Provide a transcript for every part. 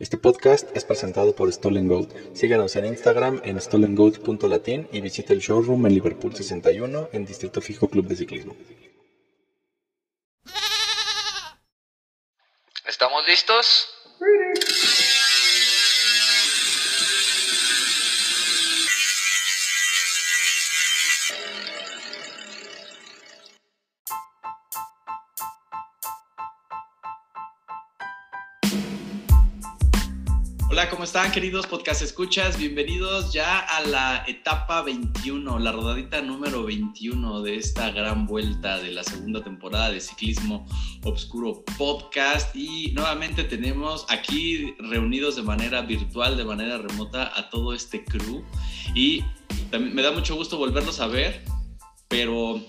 Este podcast es presentado por Stolen Goat. Síganos en Instagram en stolengoat.latin y visite el showroom en Liverpool 61 en Distrito Fijo Club de Ciclismo. ¿Estamos listos? ¿Cómo están queridos podcast escuchas? Bienvenidos ya a la etapa 21, la rodadita número 21 de esta gran vuelta de la segunda temporada de Ciclismo Obscuro Podcast. Y nuevamente tenemos aquí reunidos de manera virtual, de manera remota, a todo este crew. Y me da mucho gusto volverlos a ver, pero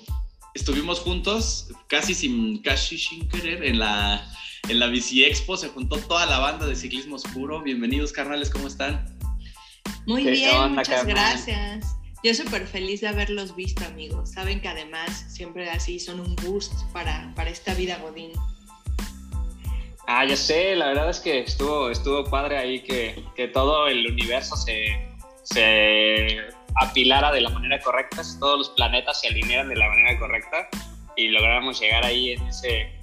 estuvimos juntos casi sin, casi sin querer en la en la Bici Expo se juntó toda la banda de ciclismo oscuro. Bienvenidos, carnales, ¿cómo están? Muy bien, muchas gracias. Yo súper feliz de haberlos visto, amigos. Saben que además siempre así son un boost para, para esta vida godín. Ah, ya sé, la verdad es que estuvo, estuvo padre ahí que, que todo el universo se, se apilara de la manera correcta, todos los planetas se alinearan de la manera correcta y lográramos llegar ahí en ese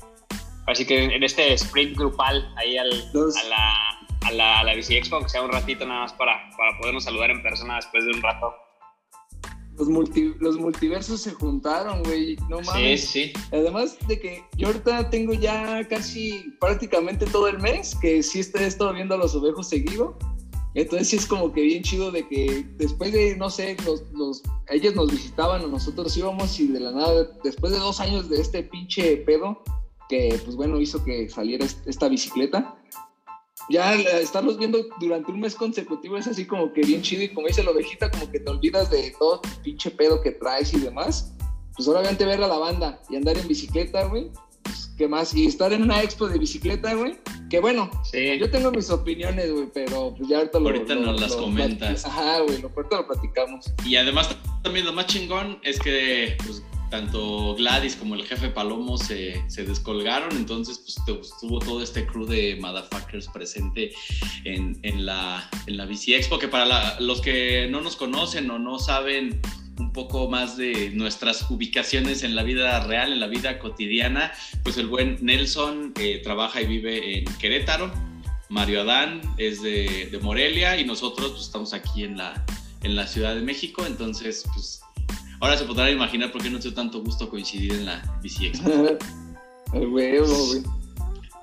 Así que en este sprint grupal ahí al, a, la, a, la, a la Bici Expo, que sea un ratito nada más para, para podernos saludar en persona después de un rato. Los, los multiversos se juntaron, güey. No mames. Sí, sí. Además de que yo ahorita tengo ya casi prácticamente todo el mes que sí he estado viendo a los ovejos seguido. Entonces sí es como que bien chido de que después de, no sé, los, los, ellos nos visitaban o nosotros íbamos y de la nada, después de dos años de este pinche pedo, que pues bueno hizo que saliera esta bicicleta. Ya estarlos viendo durante un mes consecutivo es así como que bien chido y como dice la ovejita, como que te olvidas de todo pinche pedo que traes y demás. Pues obviamente ver a la banda y andar en bicicleta, güey. Pues, ¿Qué más? Y estar en una expo de bicicleta, güey. Que bueno, yo tengo mis opiniones, güey, pero pues ya ahorita lo Ahorita nos las comentas. Ajá, güey, lo, ahorita lo platicamos. Y además también lo más chingón es que pues, tanto Gladys como el jefe Palomo se, se descolgaron, entonces pues estuvo todo este crew de motherfuckers presente en, en, la, en la Bici Expo, que para los que no nos conocen o no saben un poco más de nuestras ubicaciones en la vida real, en la vida cotidiana, pues el buen Nelson eh, trabaja y vive en Querétaro, Mario Adán es de, de Morelia y nosotros pues estamos aquí en la, en la Ciudad de México, entonces pues Ahora se podrán imaginar por qué no tengo tanto gusto coincidir en la Bici Expo.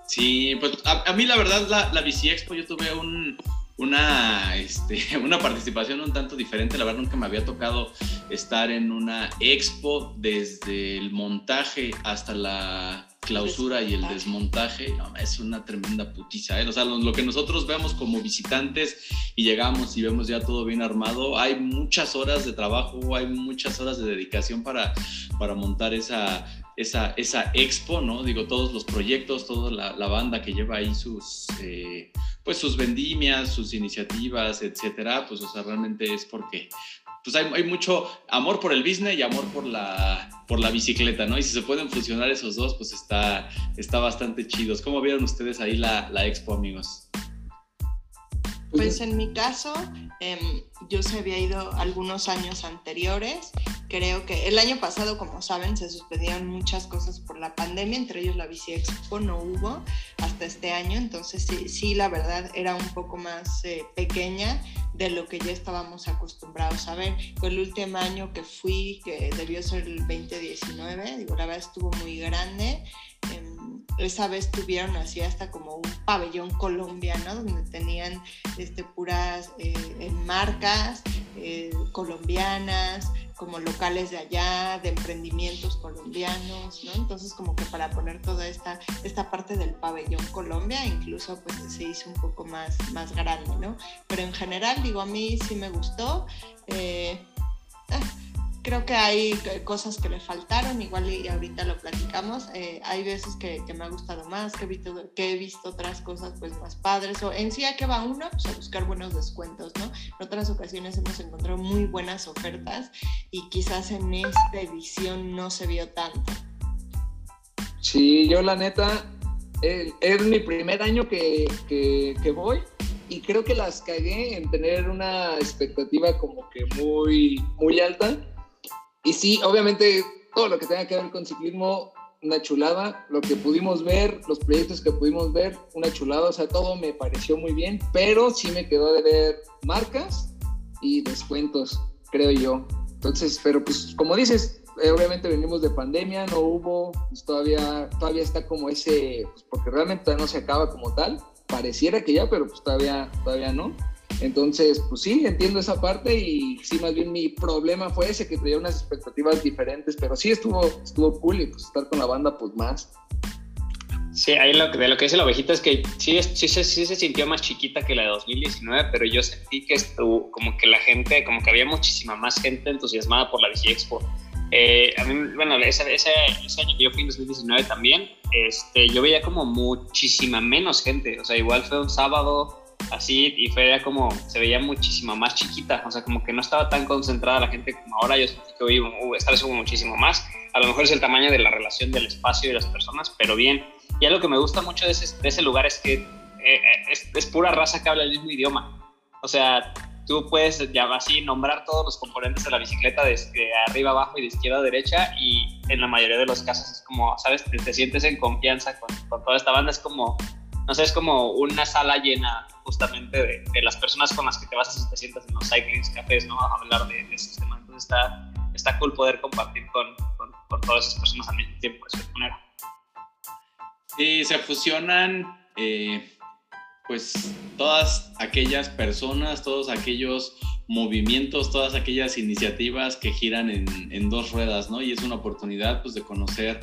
Sí, pues a, mí la verdad la, la Bici Expo yo tuve un, una, este, una participación un tanto diferente. La verdad nunca me había tocado estar en una expo desde el montaje hasta la clausura y el desmontaje, es una tremenda putiza. ¿eh? O sea, lo, que nosotros vemos como visitantes y llegamos y vemos ya todo bien armado, hay muchas horas de trabajo, hay muchas horas de dedicación para, para montar esa, esa, esa expo, ¿no? Digo, todos los proyectos, toda la, banda que lleva ahí sus, eh, pues sus vendimias, sus iniciativas, etcétera, pues, o sea, realmente es porque pues hay, hay, mucho amor por el business y amor por la, por la bicicleta, ¿no? Y si se pueden fusionar esos dos, pues está, está bastante chidos. ¿Cómo vieron ustedes ahí la, la expo, amigos? Pues en mi caso, em, yo se había ido algunos años anteriores. Creo que el año pasado, como saben, se suspendieron muchas cosas por la pandemia, entre ellos la Bici Expo no hubo hasta este año, entonces sí, sí la verdad era un poco más eh, pequeña de lo que ya estábamos acostumbrados a ver. Fue el último año que fui, que debió ser el 2019, digo, la verdad estuvo muy grande. Em, esa vez tuvieron así hasta como un pabellón colombiano donde tenían este, puras eh, marcas eh, colombianas, como locales de allá, de emprendimientos colombianos, ¿no? Entonces como que para poner toda esta, esta parte del pabellón Colombia, incluso pues se hizo un poco más, más grande, ¿no? Pero en general, digo, a mí sí me gustó. Eh, ah, creo que hay cosas que le faltaron, igual y ahorita lo platicamos. Eh, hay veces que, me ha gustado más, que he, visto, que he visto otras cosas pues más padres. O en sí a qué va uno, pues a buscar buenos descuentos, ¿no? En otras ocasiones hemos encontrado muy buenas ofertas y quizás en esta edición no se vio tanto. Sí, yo la neta, es mi primer año que, que, que voy y creo que las cagué en tener una expectativa como que muy, muy alta. Y sí, obviamente todo lo que tenga que ver con ciclismo, una chulada. Lo que pudimos ver, los proyectos que pudimos ver, una chulada. O sea, todo me pareció muy bien, pero sí me quedó de ver marcas y descuentos, creo yo. Entonces, pero pues como dices, eh, obviamente venimos de pandemia, no hubo, pues todavía, todavía está como ese, pues porque realmente no se acaba como tal, pareciera que ya, pero pues todavía, todavía no. Entonces, pues sí, entiendo esa parte y sí, más bien mi problema fue ese, que tenía unas expectativas diferentes, pero sí estuvo, estuvo cool y pues estar con la banda, pues más. Sí, ahí lo, de lo que dice la ovejita es que sí, sí, sí, sí, se sintió más chiquita que la de 2019, pero yo sentí que estuvo, como que la gente, como que había muchísima más gente entusiasmada por la Bici Expo. Eh, a mí, bueno, ese, ese, ese, año que yo fui en 2019 también, este, yo veía como muchísima menos gente, o sea, igual fue un sábado así y fue ya como, se veía muchísima más chiquita, o sea, como que no estaba tan concentrada la gente como ahora, yo sentí que hoy uh, vez hubo muchísimo más, a lo mejor es el tamaño de la relación del espacio y las personas, pero bien, y algo que me gusta mucho de ese, lugar es que eh, es, es pura raza que habla el mismo idioma, o sea, tú puedes ya así nombrar todos los componentes de la bicicleta desde arriba abajo y de izquierda a derecha y en la mayoría de los casos es como, ¿sabes? Te, sientes en confianza con, con, toda esta banda, es como, no sé, es como una sala llena justamente de, las personas con las que te vas a te sientas en los cycling cafés, ¿no? A hablar de, de estos temas. Entonces está, está cool poder compartir con, con, todas esas personas al mismo tiempo, de manera. Sí, se fusionan... Eh pues todas aquellas personas, todos aquellos movimientos, todas aquellas iniciativas que giran en, en, dos ruedas, ¿no? Y es una oportunidad, pues, de conocer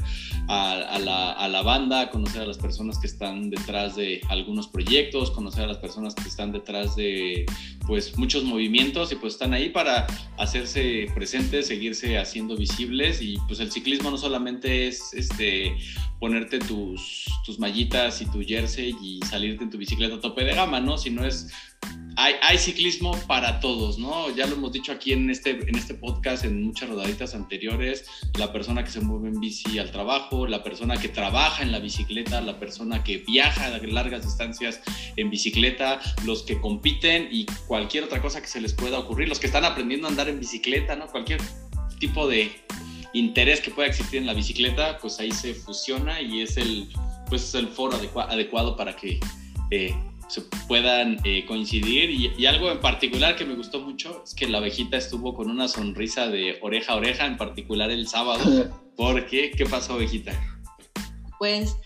a, la, a, la, banda, conocer a las personas que están detrás de algunos proyectos, conocer a las personas que están detrás de, pues, muchos movimientos y pues están ahí para hacerse presentes, seguirse haciendo visibles y pues el ciclismo no solamente es, este, ponerte tus, tus mallitas y tu jersey y salirte en tu bicicleta a tope de gama, ¿no? Sino es hay, ciclismo para todos, ¿no? Ya lo hemos dicho aquí en este, en este podcast, en muchas rodaditas anteriores, la persona que se mueve en bici al trabajo, la persona que trabaja en la bicicleta, la persona que viaja a largas distancias en bicicleta, los que compiten y cualquier otra cosa que se les pueda ocurrir, los que están aprendiendo a andar en bicicleta, ¿no? Cualquier tipo de interés que pueda existir en la bicicleta, pues ahí se fusiona y es el, pues, el foro adecua adecuado para que... Eh, se puedan eh, coincidir. Y, y, algo en particular que me gustó mucho es que la abejita estuvo con una sonrisa de oreja a oreja, en particular el sábado. ¿Por qué? ¿Qué pasó, abejita? Pues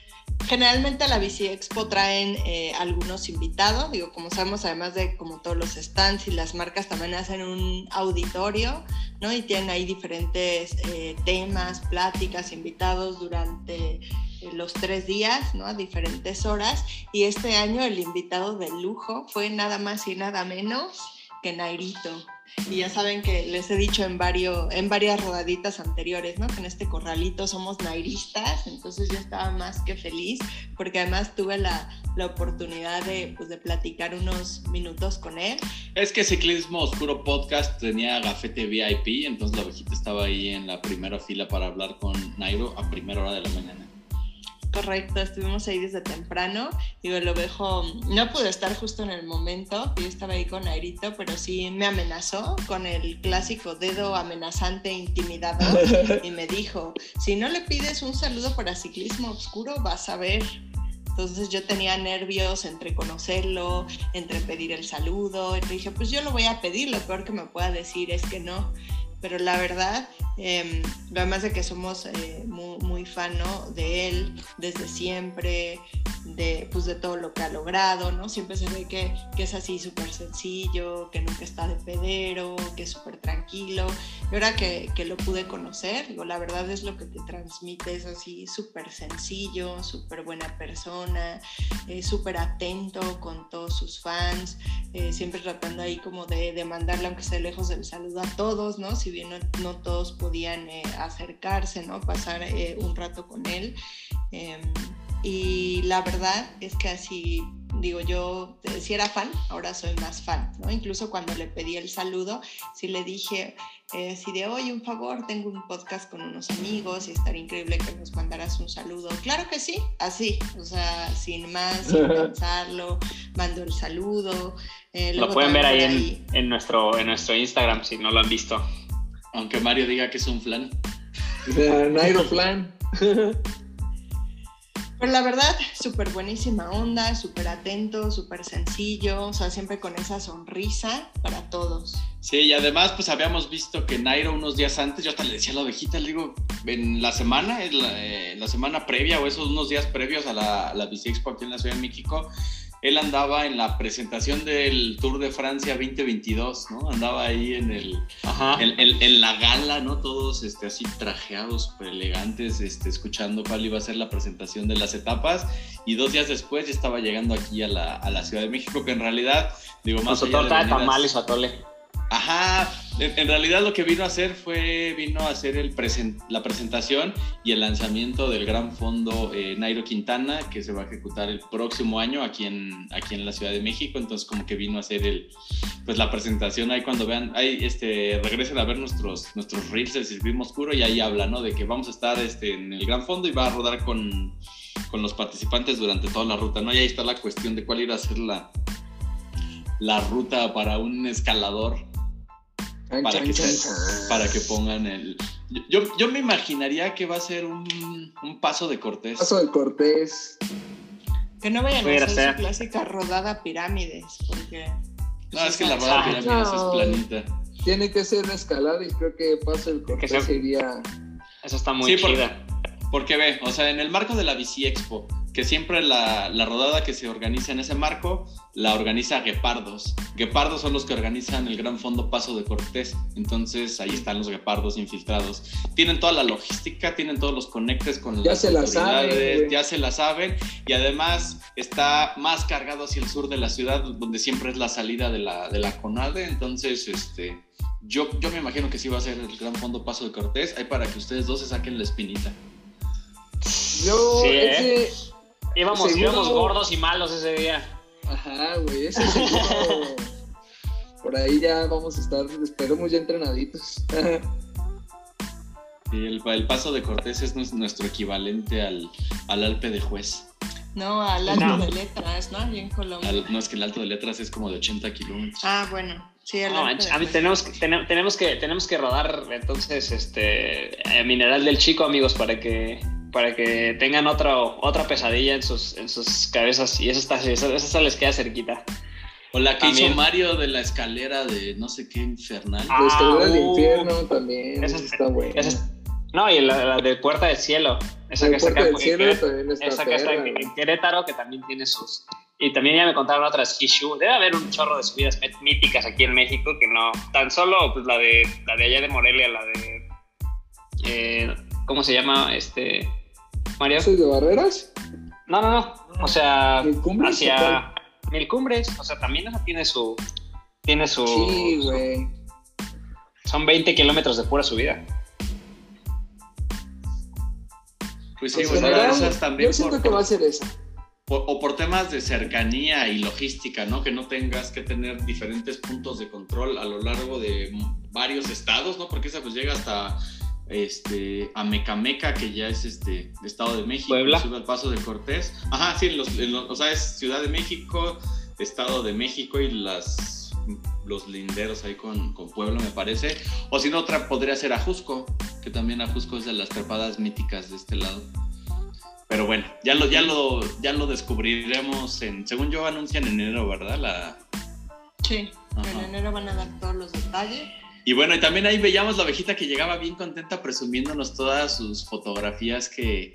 generalmente a la Bici Expo traen eh, algunos invitados, digo, como sabemos, además de como todos los stands y las marcas también hacen un auditorio, ¿no? Y tienen ahí diferentes eh, temas, pláticas, invitados durante los tres días, ¿no? A diferentes horas. Y este año el invitado de lujo fue nada más y nada menos que Nairito. Y ya saben que les he dicho en, varios, en varias rodaditas anteriores, ¿no? Que en este corralito somos nairistas, entonces yo estaba más que feliz, porque además tuve la, la oportunidad de, pues, de platicar unos minutos con él. Es que Ciclismo Oscuro Podcast tenía gafete VIP, entonces la ovejita estaba ahí en la primera fila para hablar con Nairo a primera hora de la mañana. Correcto, estuvimos ahí desde temprano. Digo, el ovejo no pudo estar justo en el momento, yo estaba ahí con Airito, pero sí me amenazó con el clásico dedo amenazante intimidador y me dijo, si no le pides un saludo para ciclismo oscuro, vas a ver. Entonces yo tenía nervios entre conocerlo, entre pedir el saludo. Y dije, pues yo lo voy a pedir, lo peor que me pueda decir es que no pero la verdad, eh, además de que somos eh, muy, muy fan ¿no? de él desde siempre, de, pues, de todo lo que ha logrado, ¿no? Siempre se ve que, que es así súper sencillo, que nunca está de pedero, que es súper tranquilo. Y ahora que, que, lo pude conocer, digo, la verdad es lo que te transmite, es así súper sencillo, súper buena persona, eh, súper atento con todos sus fans, eh, siempre tratando ahí como de, de, mandarle, aunque esté lejos del saludo a todos, ¿no? Si bien no, no todos podían eh, acercarse, ¿no? Pasar un rato con él. Em, y la verdad es que así digo, yo eh, si era fan, ahora soy más fan, ¿no? Incluso cuando le pedí el saludo, sí le dije, eh, si de hoy un favor, tengo un podcast con unos amigos y estaría increíble que nos mandaras un saludo. Claro que sí, así, o sea, sin más, sin pensarlo, mando el saludo. Eh, lo pueden ver ahí, En, nuestro, en nuestro Instagram si no lo han visto. Aunque Mario diga que es un flan. Nairo flan. Pero la verdad, súper buenísima onda, súper atento, súper sencillo, o sea, siempre con esa sonrisa para todos. Sí, y además, pues habíamos visto que Nairo unos días antes, yo hasta le decía a la ovejita, le digo, en la semana, en la, eh, la semana previa o esos unos días previos a la, la Bici Expo aquí en la Ciudad de México, él andaba en la presentación del Tour de Francia 2022, ¿no? Andaba ahí en el En, la gala, ¿no? Todos este, así trajeados, elegantes, este, escuchando cuál iba a ser la presentación de las etapas. Y dos días después ya estaba llegando aquí a la, a la Ciudad de México, que en realidad, digo, más allá de, tamales o atole. Ajá, en, realidad lo que vino a hacer fue, vino a hacer la presentación y el lanzamiento del gran fondo eh, Nairo Quintana, que se va a ejecutar el próximo año aquí en, aquí en la Ciudad de México, entonces como que vino a hacer el, pues la presentación ahí cuando vean, ahí este, regresen a ver nuestros, nuestros reels del Circuito Oscuro y ahí habla, ¿no? De que vamos a estar este, en el gran fondo y va a rodar con, con los participantes durante toda la ruta, ¿no? Y ahí está la cuestión de cuál irá a ser la, la ruta para un escalador para, que para que pongan el... Yo, yo, me imaginaría que va a ser un, un paso de Cortés. Paso de Cortés. Que no vayan a hacer su clásica rodada pirámides, porque... No, es que la rodada pirámides es planita. Tiene que ser escalada y creo que paso de Cortés sería... Eso está muy sí, chida. porque ve, o sea, en el marco de la Bici Expo, que siempre la, la, rodada que se organiza en ese marco la organiza Guepardos. Guepardos son los que organizan el Gran Fondo Paso de Cortés. Entonces ahí están los Guepardos infiltrados. Tienen toda la logística, tienen todos los conectes con ya las se autoridades, saben, ya se la saben. Y además está más cargado hacia el sur de la ciudad, donde siempre es la salida de la, de la CONADE. Entonces, este, yo, yo me imagino que sí va a ser el Gran Fondo Paso de Cortés. Ahí para que ustedes dos se saquen la espinita. Yo, ¿eh? Íbamos, íbamos gordos y malos ese día. Ajá, güey, ese seguro. Por ahí ya vamos a estar, esperemos ya entrenaditos. Sí, el, el, paso de Cortés es nuestro equivalente al, al Alpe de Juez. No, al Alto de Letras, ¿no? Bien Colombia. no, es que el Alto de Letras es como de 80 kilómetros. Ah, bueno. Sí, el no, a mí tenemos, que, tenemos, que, tenemos que rodar entonces este eh, Mineral del Chico, amigos, para que para que tengan otra, otra pesadilla en sus, en sus cabezas y eso está, eso, eso les queda cerquita. O la que hizo Mario de la escalera de no sé qué infernal. la escalera del uh, infierno también. Esa está buena. no, y la, de Puerta del Cielo. Esa que está en, esa que está en, Querétaro, que también tiene sus. Y también ya me contaron otras Kishu. Debe haber un chorro de subidas míticas aquí en México que no. Tan solo pues, la de la de allá de Morelia, la de. Eh, ¿Cómo se llama? Este. Mario. ¿Soy de barreras? No, no, no. O sea, hacia Mil Cumbres. O sea, también esa tiene su. Tiene su. Sí, güey. Son 20 kilómetros de pura subida. Pues sí, pues esas también. Yo siento que va a ser esa. o por temas de cercanía y logística, ¿no? Que no tengas que tener diferentes puntos de control a lo largo de varios estados, ¿no? Porque esa pues llega hasta este, a Mecameca, que ya es este, Estado de México, Puebla. Ciudad Paso de Cortés. Ajá, sí, los, o sea, es Ciudad de México, Estado de México y las, los linderos ahí con, con Puebla, me parece. O si no, otra podría ser Ajusco, que también Ajusco es de las trepadas míticas de este lado. Pero bueno, ya lo, ya lo, ya lo descubriremos en, según yo anuncian en enero, ¿verdad? La... Sí, en enero van a dar todos los detalles. Y bueno, y también ahí veíamos la ovejita que llegaba bien contenta presumiéndonos todas sus fotografías que,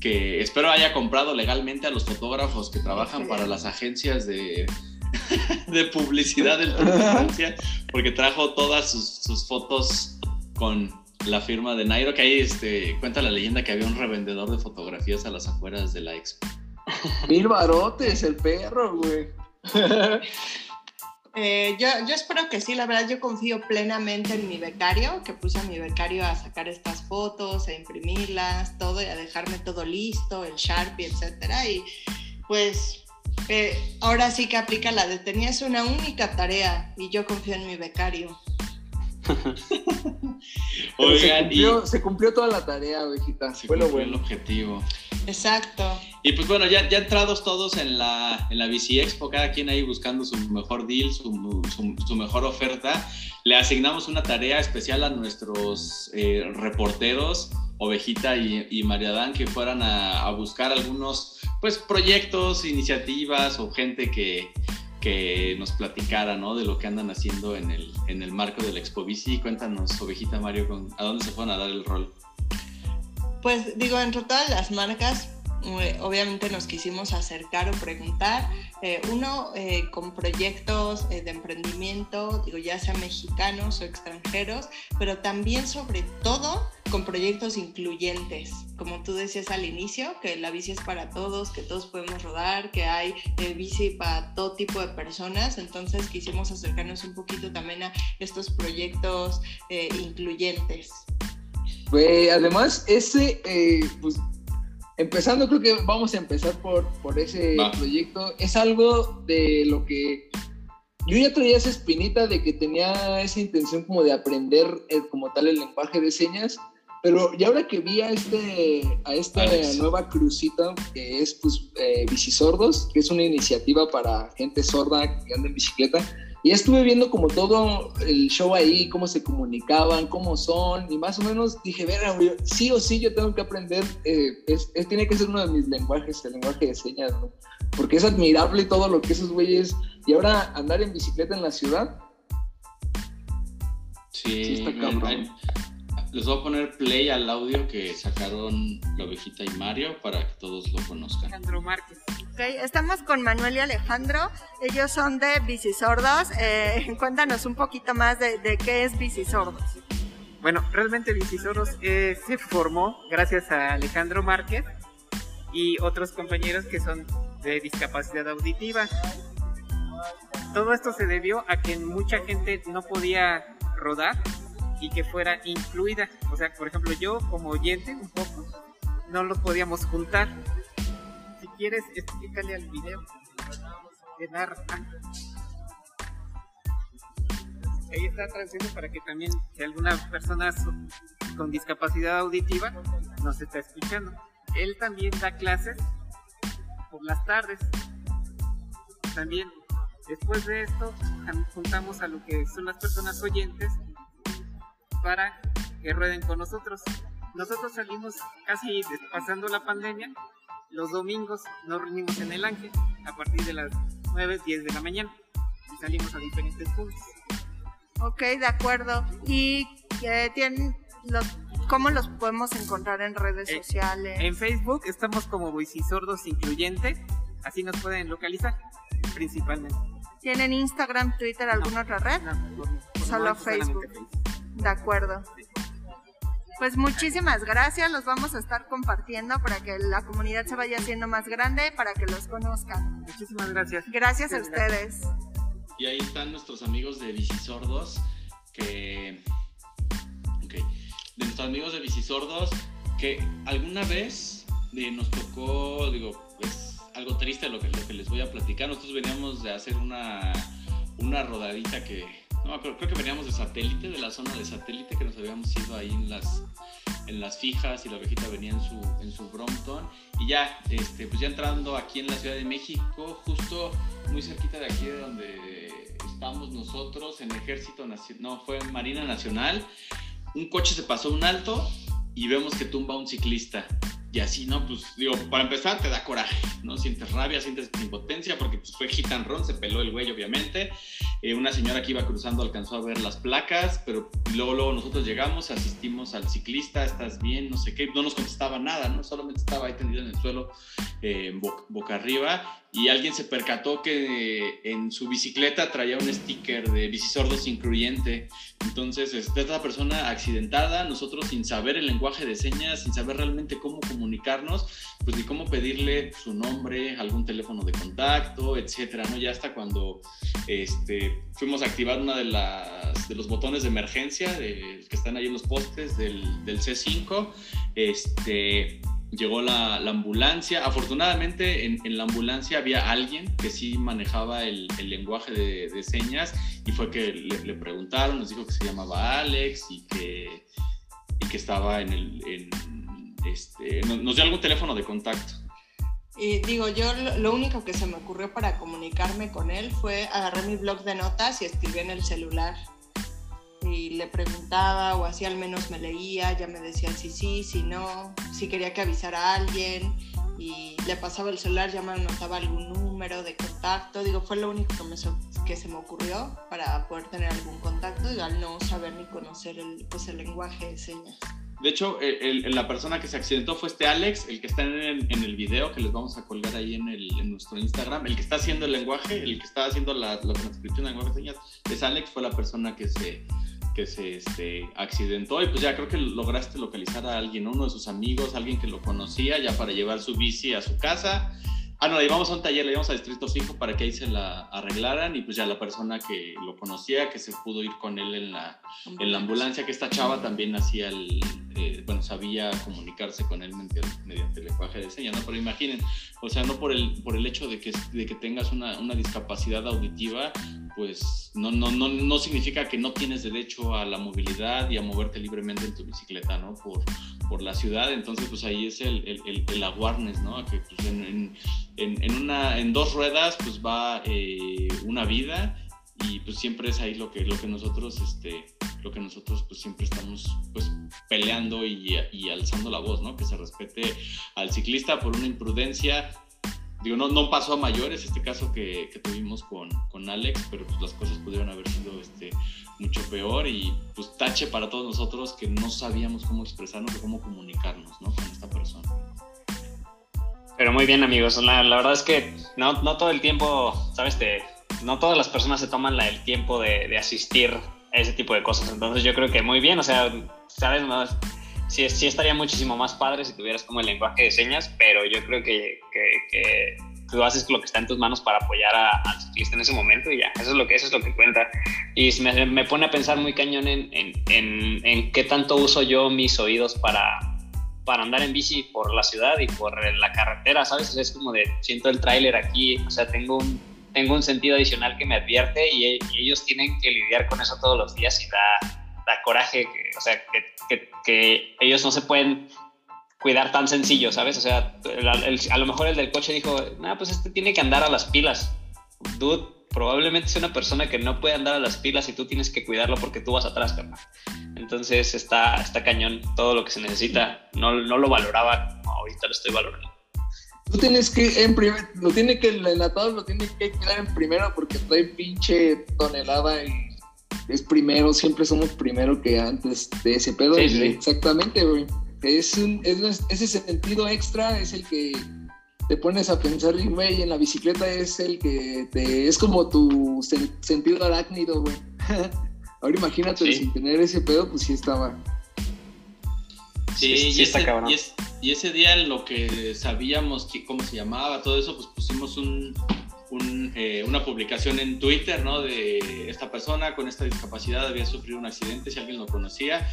que espero haya comprado legalmente a los fotógrafos que trabajan para las agencias de, de publicidad del Tour de Francia, porque trajo todas sus, fotos con la firma de Nairo, que ahí este, cuenta la leyenda que había un revendedor de fotografías a las afueras de la expo. Mil barotes, el perro, güey. Eh, yo, yo, espero que sí, la verdad yo confío plenamente en mi becario, que puse a mi becario a sacar estas fotos, a imprimirlas, todo y a dejarme todo listo, el Sharpie, etcétera. Y pues Eh, ahora sí que aplica la de tenías una única tarea y yo confío en mi becario. Oigan, se, cumplió, toda la tarea, ovejita. Se Fue el objetivo. Exacto. Y pues bueno, ya, ya entrados todos en la, en la Bici Expo, cada quien ahí buscando su mejor deal, su, su, mejor oferta, le asignamos una tarea especial a nuestros eh, reporteros, Ovejita y, y Mariadán, que fueran a, a buscar algunos pues proyectos, iniciativas o gente que, que nos platicara, ¿no? De lo que andan haciendo en el, en el marco del Expo Bici. Cuéntanos, ovejita Mario, ¿a dónde se fueron a dar el rol? Pues digo, entre todas las marcas, obviamente nos quisimos acercar o preguntar, eh, uno eh, con proyectos de emprendimiento, digo, ya sea mexicanos o extranjeros, pero también sobre todo con proyectos incluyentes, como tú decías al inicio, que la bici es para todos, que todos podemos rodar, que hay bici para todo tipo de personas, entonces quisimos acercarnos un poquito también a estos proyectos incluyentes. además, ese, pues empezando, creo que vamos a empezar por, por ese proyecto. Es algo de lo que yo ya traía esa espinita de que tenía esa intención como de aprender eh, como tal el lenguaje de señas, pero ya ahora que vi a, este, a esta nueva crucita que es pues eh, Bicisordos, que es una iniciativa para gente sorda que anda en bicicleta, y estuve viendo como todo el show ahí, cómo se comunicaban, cómo son, y más o menos dije, ver, sí o sí yo tengo que aprender, eh, es, tiene que ser uno de mis lenguajes, el lenguaje de señas, ¿no? Porque es admirable todo lo que esos güeyes, y ahora andar en bicicleta en la ciudad. Sí, está cabrón les voy a poner play al audio que sacaron la ovejita y Mario para que todos lo conozcan. Alejandro Márquez. Estamos con Manuel y Alejandro. Ellos son de Bicisordos. Eh, cuéntanos un poquito más de, qué es Bicisordos. Bueno, realmente Bicisordos eh, se formó gracias a Alejandro Márquez y otros compañeros que son de discapacidad auditiva. Todo esto se debió a que mucha gente no podía rodar y que fuera incluida. O sea, por ejemplo, yo como oyente un poco, no los podíamos juntar. Quieres, explícale al video de narra. Ahí está traduciendo para que también, si alguna persona con discapacidad auditiva nos está escuchando. Él también da clases por las tardes. También, después de esto, juntamos a lo que son las personas oyentes para que rueden con nosotros. Nosotros salimos casi pasando la pandemia, los domingos nos reunimos en el Ángel a partir de las 9, 10 de la mañana y salimos a diferentes puntos. Ok, de acuerdo. ¿Y eh, tienen los, cómo los podemos encontrar en redes eh, sociales? En Facebook estamos como Sordos Incluyente, así nos pueden localizar principalmente. ¿Tienen Instagram, Twitter, alguna otra red? Solo Facebook. De acuerdo. Pues muchísimas gracias, los vamos a estar compartiendo para que la comunidad se vaya haciendo más grande, para que los conozcan. Muchísimas gracias. Gracias a ustedes. Y ahí están nuestros amigos de Bicisordos, que... Ok, de nuestros amigos de Bicisordos, que alguna vez eh, nos tocó, digo, pues algo triste lo que, lo que les voy a platicar. Nosotros veníamos de hacer una, una rodadita que no, creo, creo que veníamos de satélite, de la zona de satélite, que nos habíamos ido ahí en las, en las fijas y la ovejita venía en su, en su Brompton. Y ya, este, pues ya entrando aquí en la Ciudad de México, justo muy cerquita de aquí de donde estamos nosotros, en Ejército Nacional, no, fue en Marina Nacional, un coche se pasó un alto y vemos que tumba un ciclista. Y así, ¿no? Pues digo, para empezar te da coraje, ¿no? Sientes rabia, sientes impotencia, porque pues, fue hit and run, se peló el güey, obviamente. Eh, una señora que iba cruzando alcanzó a ver las placas, pero luego, luego nosotros llegamos, asistimos al ciclista, ¿estás bien? No sé qué, no nos contestaba nada, ¿no? Solamente estaba ahí tendido en el suelo, eh, boca arriba, y alguien se percató que en su bicicleta traía un sticker de bicisordos incluyente. Entonces, esta persona accidentada, nosotros sin saber el lenguaje de señas, sin saber realmente cómo comunicarnos, pues ni cómo pedirle su nombre, algún teléfono de contacto, etcétera, ¿no? Ya hasta cuando este, fuimos a activar uno de, las, de los botones de emergencia que están ahí en los postes del, del C5, este llegó la, ambulancia. Afortunadamente en, la ambulancia había alguien que sí manejaba el, lenguaje de, señas y fue que le, preguntaron, nos dijo que se llamaba Alex y que, y que estaba en el... este, nos dio algún teléfono de contacto. Y digo, yo lo único que se me ocurrió para comunicarme con él fue agarrar mi blog de notas y escribir en el celular y le preguntaba o así al menos me leía, ya me decía si sí, si no, si quería que avisara a alguien y le pasaba el celular, ya me anotaba algún número de contacto, digo, fue lo único que, me, que se me ocurrió para poder tener algún contacto y al no saber ni conocer el, pues, el lenguaje de señas. De hecho, la persona que se accidentó fue este Alex, el que está en, el video que les vamos a colgar ahí en, el, en, nuestro Instagram. El que está haciendo el lenguaje, el que está haciendo la, transcripción del lenguaje de señas, es Alex, fue la persona que se, que se este, accidentó y pues ya creo que lograste localizar a alguien, uno de sus amigos, alguien que lo conocía ya para llevar su bici a su casa Ah, no, la llevamos a un taller, le llevamos a Distrito Fijo para que ahí se la arreglaran y pues ya la persona que lo conocía, que se pudo ir con él en la, en la ambulancia, que esta chava también hacía el, eh, bueno, sabía comunicarse con él mediante, el lenguaje de señas, ¿no? Pero imaginen, o sea, no por el, por el hecho de que, de que tengas una, una discapacidad auditiva, pues no, no, no, no significa que no tienes derecho a la movilidad y a moverte libremente en tu bicicleta, ¿no? Por, por la ciudad, entonces pues ahí es el, el, el, awareness, ¿no? Que pues en, en, una, en dos ruedas pues va eh, una vida y pues siempre es ahí lo que, lo que nosotros, este, lo que nosotros pues siempre estamos pues peleando y, y alzando la voz, ¿no? Que se respete al ciclista por una imprudencia, digo, no, no pasó a mayores este caso que, que tuvimos con, con, Alex, pero pues las cosas pudieron haber sido este, mucho peor y pues tache para todos nosotros que no sabíamos cómo expresarnos o cómo comunicarnos ¿no? con esta persona. Pero muy bien amigos, la, verdad es que no, no, todo el tiempo, sabes, te, no todas las personas se toman la, el tiempo de, de, asistir a ese tipo de cosas, entonces yo creo que muy bien, o sea, sabes, no, sí, sí estaría muchísimo más padre si tuvieras como el lenguaje de señas, pero yo creo que, que, tú haces lo que está en tus manos para apoyar al ciclista en ese momento y ya, eso es lo que, eso es lo que cuenta. Y me, me pone a pensar muy cañón en, en, en, en, qué tanto uso yo mis oídos para, para andar en bici por la ciudad y por la carretera, ¿sabes? es como de, siento el tráiler aquí, o sea, tengo un, tengo un sentido adicional que me advierte y, ellos tienen que lidiar con eso todos los días y da, da coraje, que, o sea, que, que, que ellos no se pueden cuidar tan sencillo, ¿sabes? O sea, a lo mejor el del coche dijo, nah, pues este tiene que andar a las pilas. Dude, probablemente es una persona que no puede andar a las pilas y tú tienes que cuidarlo porque tú vas atrás, carnal. Entonces está, está cañón todo lo que se necesita. No, no lo valoraba ahorita lo estoy valorando. Tú tienes que, en primer, lo tiene que, el enlatado lo tiene que quedar en primero porque trae pinche tonelada y es primero, siempre somos primero que antes de ese pedo. Sí, sí. Exactamente, güey es, ese sentido extra es el que te pones a pensar, güey, en la bicicleta es el que te, es como tu sentido arácnido, güey. Ahora imagínate, sin tener ese pedo, pues sí estaba. Sí, y, ese, y, ese, día en lo que sabíamos que, cómo se llamaba, todo eso, pues pusimos un, eh, una publicación en Twitter, ¿no? De esta persona con esta discapacidad había sufrido un accidente, si alguien lo conocía.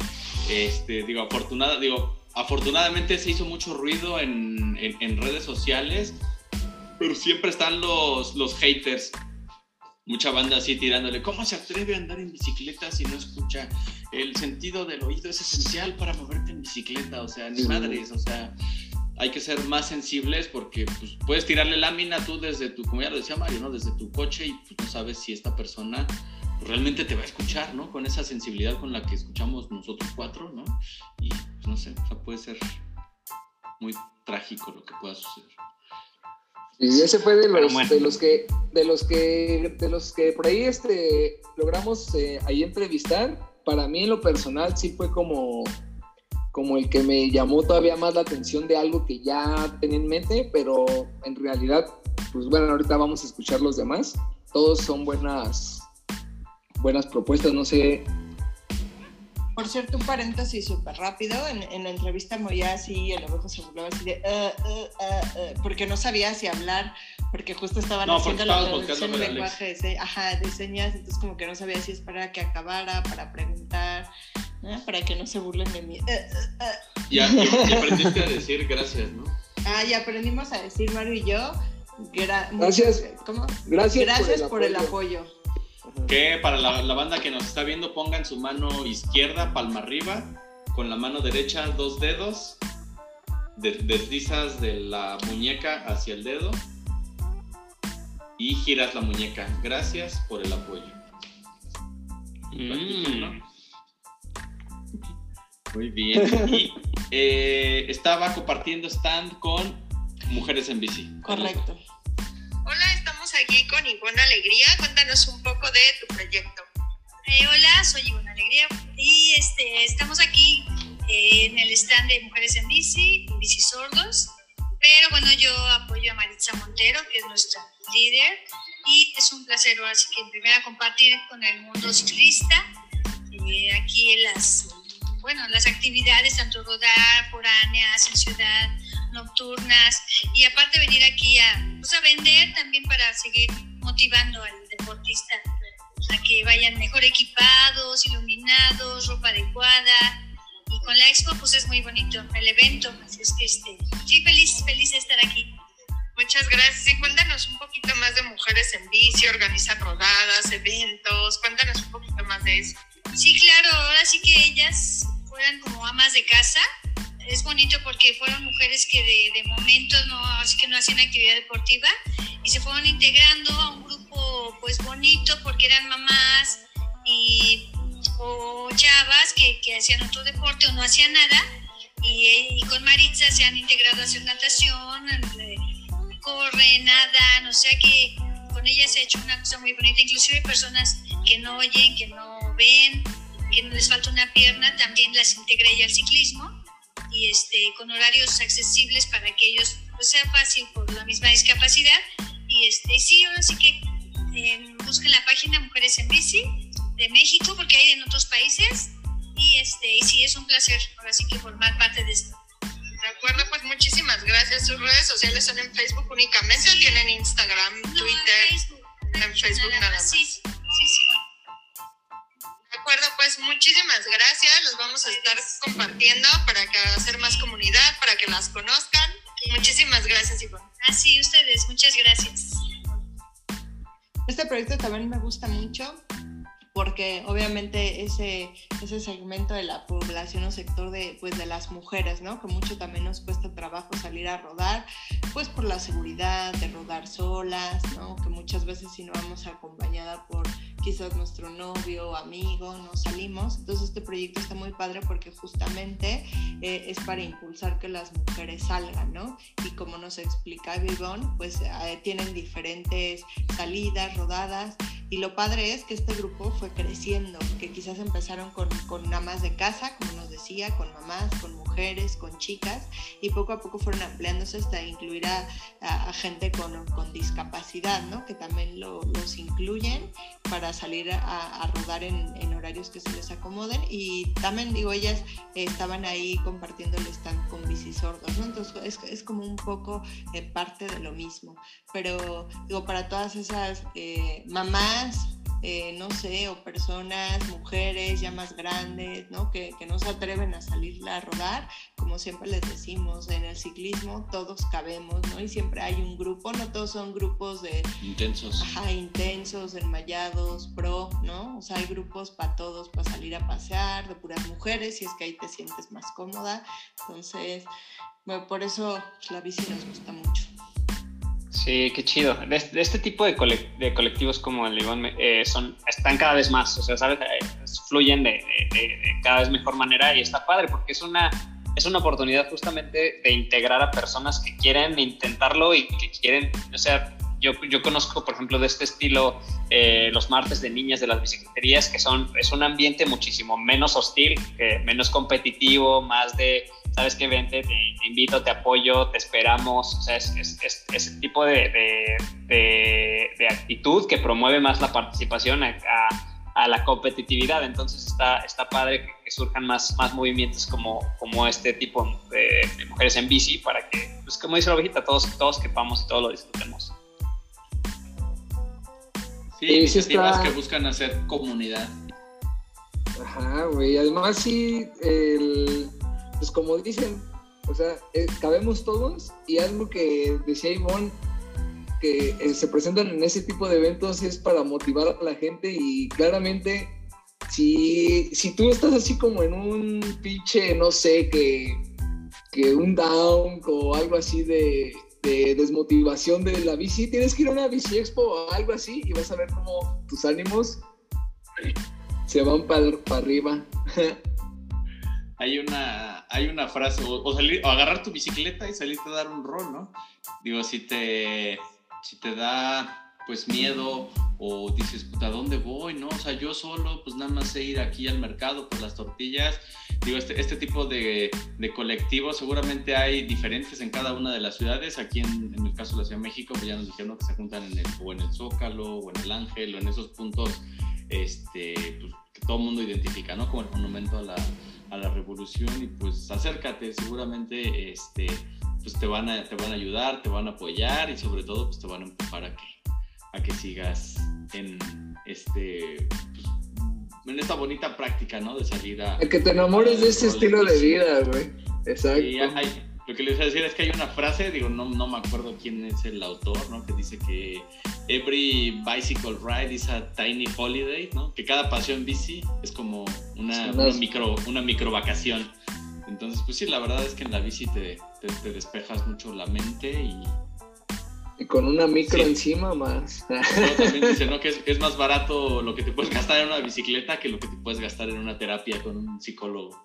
Este, digo, afortunada, digo, afortunadamente se hizo mucho ruido en, en, redes sociales, pero siempre están los, los haters. Mucha banda así tirándole, ¿cómo se atreve a andar en bicicleta si no escucha? El sentido del oído es esencial para moverte en bicicleta, o sea, ni madres, o sea, hay que ser más sensibles porque pues, puedes tirarle lámina tú desde tu, como ya lo decía Mario, ¿no? Desde tu coche y pues, no sabes si esta persona realmente te va a escuchar, ¿no? Con esa sensibilidad con la que escuchamos nosotros cuatro, ¿no? Y pues, no sé, puede ser muy trágico lo que pueda suceder. Y ese fue de los, de los que de los que de los que por ahí este logramos eh, ahí entrevistar. Para mí en lo personal sí fue como como el que me llamó todavía más la atención de algo que ya tenía en mente, pero en realidad, pues bueno, ahorita vamos a escuchar los demás. Todos son buenas, buenas propuestas, no sé. Por cierto, un paréntesis súper rápido, en, la entrevista me oía así, el ojo se burlaba así de, uh, uh, uh, porque no sabía si hablar, porque justo estaban haciendo la traducción en lenguaje de, ajá, de señas, entonces como que no sabía si esperar a que acabara para preguntar ¿eh? para que no se burlen de mí. Eh, y, aprendiste a decir gracias, ¿no? Ah, y aprendimos a decir Mario y yo. gracias. ¿Cómo? Gracias, gracias por el apoyo. Que para la, la, banda que nos está viendo pongan su mano izquierda, palma arriba, con la mano derecha dos dedos, deslizas de la muñeca hacia el dedo y giras la muñeca. Gracias por el apoyo. Mm. Muy bien. Y eh, estaba compartiendo stand con Mujeres en Bici. Correcto. Hola, estamos aquí con Ivonne Alegría. Cuéntanos un poco de tu proyecto. Eh, hola, soy Ivonne Alegría y este, estamos aquí eh, en el stand de Mujeres en Bici, Bici Sordos. Pero bueno, yo apoyo a Maritza Montero, que es nuestra líder, y es un placer así que en primera compartir con el mundo ciclista. Eh, aquí en las, bueno, las actividades, tanto rodar, foráneas, en ciudad, nocturnas, y aparte venir aquí a, pues a vender también para seguir motivando al deportista a que vayan mejor equipados, iluminados, ropa adecuada, y con la expo pues es muy bonito el evento, así es que este, sí, feliz, feliz de estar aquí. Muchas gracias. Y cuéntanos un poquito más de Mujeres en Bici, organizan rodadas, eventos, cuéntanos un poquito más de eso. Sí, claro, ahora sí que ellas fueran como amas de casa. Es bonito porque fueron mujeres que de, de momento no, así que no hacían actividad deportiva y se fueron integrando a un grupo pues bonito porque eran mamás y o chavas que, que hacían otro deporte o no hacían nada y, con Maritza se han integrado a hacer natación, corren, nadan, o sea que con ella se ha hecho una cosa muy bonita, inclusive personas que no oyen, que no ven, que no les falta una pierna, también las integra ella al ciclismo y este, con horarios accesibles para que ellos pues, sea fácil por la misma discapacidad y este, sí, ahora sí que eh, busquen la página Mujeres en Bici de México, porque hay en otros países. Y, este, y sí, es un placer ahora sí que formar parte de esto. De acuerdo, pues muchísimas gracias. ¿Sus redes sociales son en Facebook únicamente o tienen Instagram, Twitter? En Facebook, en Facebook nada, más. Sí, sí, sí. De acuerdo, pues muchísimas gracias. Los vamos a estar compartiendo para que hacer más comunidad, para que las conozcan. Muchísimas gracias, Ivonne. Así, ustedes, muchas gracias. Este proyecto también me gusta mucho porque obviamente ese, ese segmento de la población o sector de, pues, de las mujeres, ¿no? Que mucho también nos cuesta trabajo salir a rodar, pues por la seguridad de rodar solas, ¿no? Que muchas veces si no vamos acompañada por quizás nuestro novio o amigo, no salimos. Entonces este proyecto está muy padre porque justamente eh, es para impulsar que las mujeres salgan, ¿no? Y como nos explica Vivón, pues eh, tienen diferentes salidas, rodadas y lo padre es que este grupo fue creciendo, que quizás empezaron con, con amas de casa, como nos decía, con mamás, con mujeres, con chicas, y poco a poco fueron ampliándose hasta incluir a, gente con, con, discapacidad, ¿no? Que también lo, los incluyen para salir a, a rodar en, en, horarios que se les acomoden. Y también, digo, ellas estaban ahí compartiendo el stand con bicisordos, ¿no? Entonces es, es como un poco eh, parte de lo mismo. Pero, digo, para todas esas eh, mamás, eh, no sé, o personas, mujeres ya más grandes, ¿no? Que, que, no se atreven a salir a rodar, como siempre les decimos, en el ciclismo todos cabemos, ¿no? Y siempre hay un grupo, no todos son grupos de... Intensos. Ajá, intensos, enmayados, pro, ¿no? O sea, hay grupos para todos, para salir a pasear, de puras mujeres, si es que ahí te sientes más cómoda. Entonces, bueno, por eso pues, la bici nos gusta mucho. Sí, qué chido. De, este tipo de, colectivos como el Iván eh, son, están cada vez más, o sea, ¿sabes? Eh, fluyen de, de, cada vez mejor manera y está padre porque es una, es una oportunidad justamente de integrar a personas que quieren intentarlo y que quieren, o sea, yo, yo conozco, por ejemplo, de este estilo eh, los martes de niñas de las bicicleterías, que son, es un ambiente muchísimo menos hostil, menos competitivo, más de sabes que vente, te, invito, te apoyo, te esperamos, o sea, es, es, ese tipo de, de, de, actitud que promueve más la participación a, a, la competitividad, entonces está, está padre que, surjan más, más movimientos como, como este tipo de, mujeres en bici para que, pues como dice la ovejita, todos, todos quepamos y todos lo disfrutemos. Sí, iniciativas que buscan hacer comunidad. Ajá, güey. Además, sí, el, pues como dicen, o sea, eh, cabemos todos y algo que decía Ivonne, que eh, se presentan en ese tipo de eventos es para motivar a la gente y claramente si, si tú estás así como en un pinche, no sé, que, que un down o algo así de, de desmotivación de la bici, tienes que ir a una bici expo o algo así y vas a ver cómo tus ánimos se van para arriba. hay una, hay una frase, o, salir, o agarrar tu bicicleta y salirte a dar un rol, ¿no? Digo, si te, si te da pues miedo o dices, puta, ¿a dónde voy? No, o sea, yo solo, pues nada más sé ir aquí al mercado por las tortillas. Digo, este, este tipo de, de colectivos seguramente hay diferentes en cada una de las ciudades. Aquí en, el caso de la Ciudad de México, pues ya nos dijeron que se juntan en el, o en el Zócalo o en el Ángel o en esos puntos este, pues, que todo el mundo identifica, ¿no? Como el monumento a la, a la revolución y pues acércate, seguramente este, pues te van, a, te van a ayudar, te van a apoyar y sobre todo pues te van a empujar a que, a que sigas en este en esta bonita práctica, ¿no? De salir a... que te enamores de ese estilo de vida, güey. Exacto. Y hay, lo que les voy a decir es que hay una frase, digo, no, no me acuerdo quién es el autor, ¿no? Que dice que every bicycle ride is a tiny holiday, ¿no? Que cada paseo en bici es como una, una micro, una micro vacación. Entonces, pues sí, la verdad es que en la bici te, te, despejas mucho la mente y... Y con una micro encima más. también dice, ¿no? Que es, es, más barato lo que te puedes gastar en una bicicleta que lo que te puedes gastar en una terapia con un psicólogo.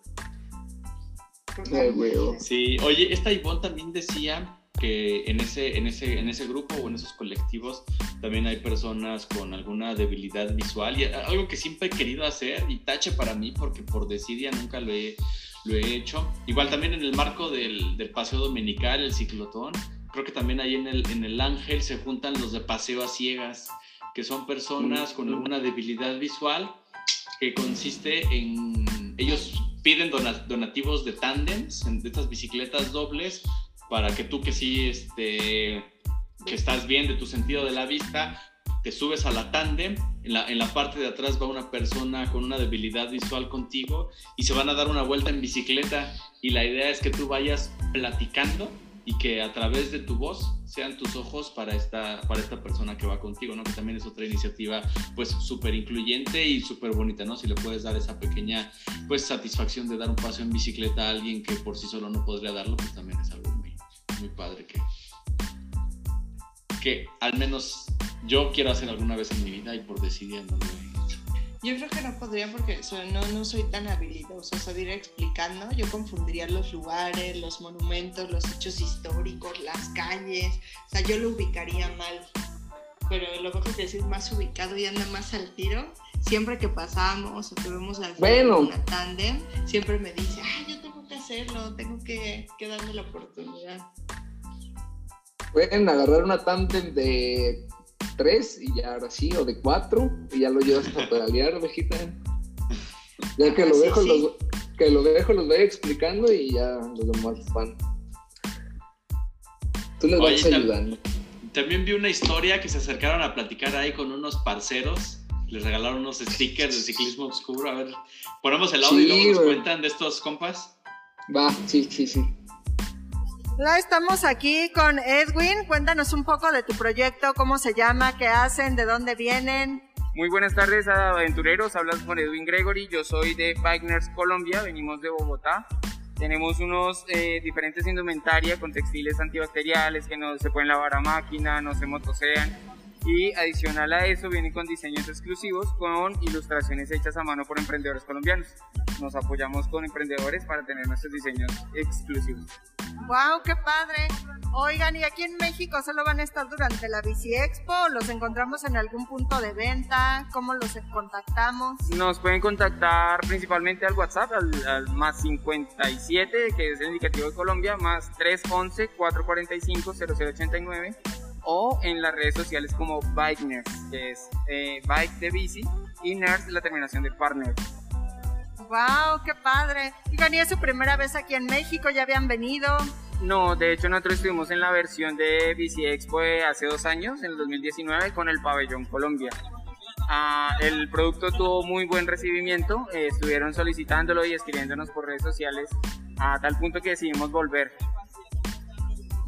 Sí, oye, esta Ivonne también decía que en ese, en, ese, en ese grupo o en esos colectivos también hay personas con alguna debilidad visual y algo que siempre he querido hacer y tache para mí porque por desidia nunca lo he, lo he hecho. Igual también en el marco del, del paseo dominical, el ciclotón, creo que también ahí en el, en el Ángel se juntan los de paseo a ciegas, que son personas con alguna debilidad visual que consiste en ellos piden donativos de tándems, de estas bicicletas dobles, para que tú que sí, este, que estás bien de tu sentido de la vista, te subes a la tándem, en la, en la parte de atrás va una persona con una debilidad visual contigo y se van a dar una vuelta en bicicleta. Y la idea es que tú vayas platicando y que a través de tu voz sean tus ojos para esta, para esta persona que va contigo, ¿no? Que también es otra iniciativa pues súper incluyente y súper bonita, ¿no? Si le puedes dar esa pequeña pues satisfacción de dar un paso en bicicleta a alguien que por sí solo no podría darlo, pues también es algo muy, padre que, que al menos yo quiero hacer alguna vez en mi vida y por decidir lo yo creo que no podría porque no, no soy tan habilidosa, o sea, ir explicando, yo confundiría los lugares, los monumentos, los hechos históricos, las calles, o sea, yo lo ubicaría mal. Pero lo mejor que decir más ubicado y anda más al tiro, siempre que pasamos o que vemos a bueno. una tandem, siempre me dice, ay, yo tengo que hacerlo, tengo que, que darme la oportunidad. Pueden agarrar una tandem de tres y ya ahora sí, o de cuatro, y ya lo llevas a pedalear, ovejita. Ya que lo dejo, Los, que lo dejo, los voy explicando y ya los demás van. Tú les vas ayudando. También vi una historia que se acercaron a platicar ahí con unos parceros. Les regalaron unos stickers de ciclismo oscuro. A ver, ponemos el audio y luego nos cuentan de estos compas. Va, sí, sí, sí. Hola, estamos aquí con Edwin. Cuéntanos un poco de tu proyecto, cómo se llama, qué hacen, de dónde vienen. Muy buenas tardes, aventureros. Hablas con Edwin Gregory. Yo soy de Bikers Colombia. Venimos de Bogotá. Tenemos unos eh, diferentes indumentaria con textiles antibacteriales que no se pueden lavar a máquina, no se motosean y adicional a eso vienen con diseños exclusivos con ilustraciones hechas a mano por emprendedores colombianos. Nos apoyamos con emprendedores para tener nuestros diseños exclusivos. ¡Wow! ¡Qué padre! Oigan, ¿y aquí en México solo van a estar durante la Bici Expo? ¿Los encontramos en algún punto de venta? ¿Cómo los contactamos? Nos pueden contactar principalmente al WhatsApp, al, al más 57, que es el indicativo de Colombia, más 311 445 0089 o en las redes sociales como Bike Nerds, que es eh, Bike de bici, y Nerds la terminación de Partner. ¡Wow! ¡Qué padre! ¿Y es su primera vez aquí en México? ¿Ya habían venido? No, de hecho nosotros estuvimos en la versión de Bici Expo hace dos años, en el 2019, con el Pabellón Colombia. Ah, el producto tuvo muy buen recibimiento, eh, estuvieron solicitándolo y escribiéndonos por redes sociales a tal punto que decidimos volver.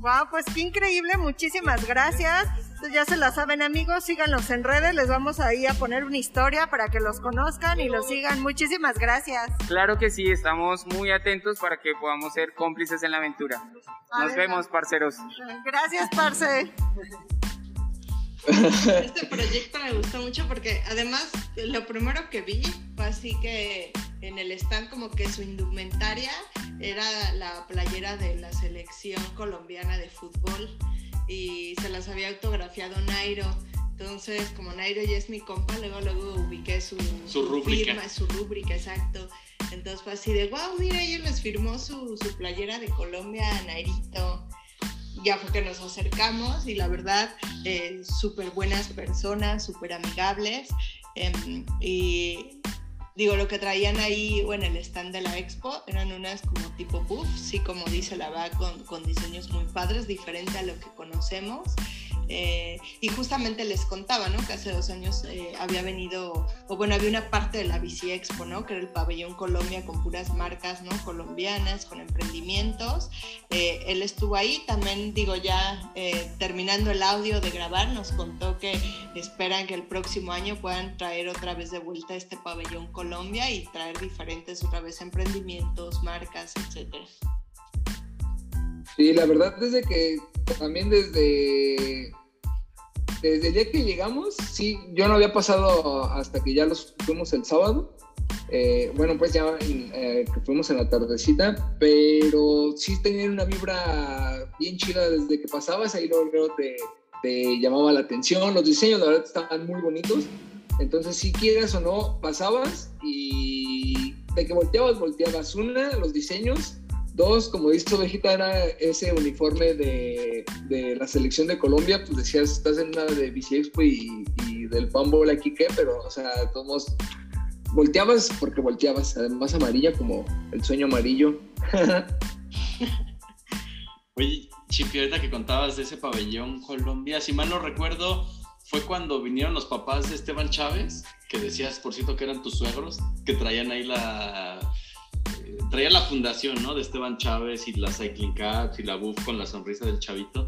Wow, pues qué increíble, muchísimas gracias. ya se la saben amigos, síganlos en redes, les vamos ahí a poner una historia para que los conozcan y los sigan. Muchísimas gracias. Claro que sí, estamos muy atentos para que podamos ser cómplices en la aventura. Nos vemos, parceros. Gracias, parce. Este proyecto me gustó mucho porque además lo primero que vi fue así que en el stand como que su indumentaria era la playera de la selección colombiana de fútbol y se las había autografiado Nairo. Entonces, como Nairo ya es mi compa, luego luego ubiqué su, su rúbrica. Firma, su rúbrica, exacto. Entonces fue así de, wow, mira, ella les firmó su, su playera de Colombia a Nairito ya fue que nos acercamos y la verdad, eh, súper buenas personas, súper amigables. Em, y digo, lo que traían ahí o en el stand de la expo eran unas como tipo buff, sí, como dice la va, con, con diseños muy padres, diferente a lo que conocemos. Eh, y justamente les contaba, ¿no? Que hace dos años eh, había venido, o bueno, había una parte de la Bici Expo, ¿no? Que era el pabellón Colombia con puras marcas, ¿no? Colombianas, con emprendimientos. Eh, él estuvo ahí, también digo ya, terminando el audio de grabar, nos contó que esperan que el próximo año puedan traer otra vez de vuelta este pabellón Colombia y traer diferentes otra vez emprendimientos, marcas, etcétera. Sí, la verdad desde que también desde desde el día que llegamos, sí, yo no había pasado hasta que ya los fuimos el sábado. Eh, bueno, pues ya eh, que fuimos en la tardecita, pero sí tenían una vibra bien chida desde que pasabas, ahí luego te, te llamaba la atención, los diseños la verdad estaban muy bonitos, entonces si quieres o no, pasabas y de que volteabas, volteabas una, los diseños, Dos, como dice Ovejita, era ese uniforme de, de, la selección de Colombia, pues decías, estás en una de Bici Expo y, del Pambol aquí, ¿qué? Pero, o sea, todos volteabas porque volteabas, además amarilla como el sueño amarillo. Oye, Chipi, ahorita que contabas de ese pabellón Colombia, si mal no recuerdo, fue cuando vinieron los papás de Esteban Chávez, que decías, por cierto, que eran tus suegros, que traían ahí la traía la fundación, ¿no? De Esteban Chávez y la Cycling Caps y la Buff con la sonrisa del chavito.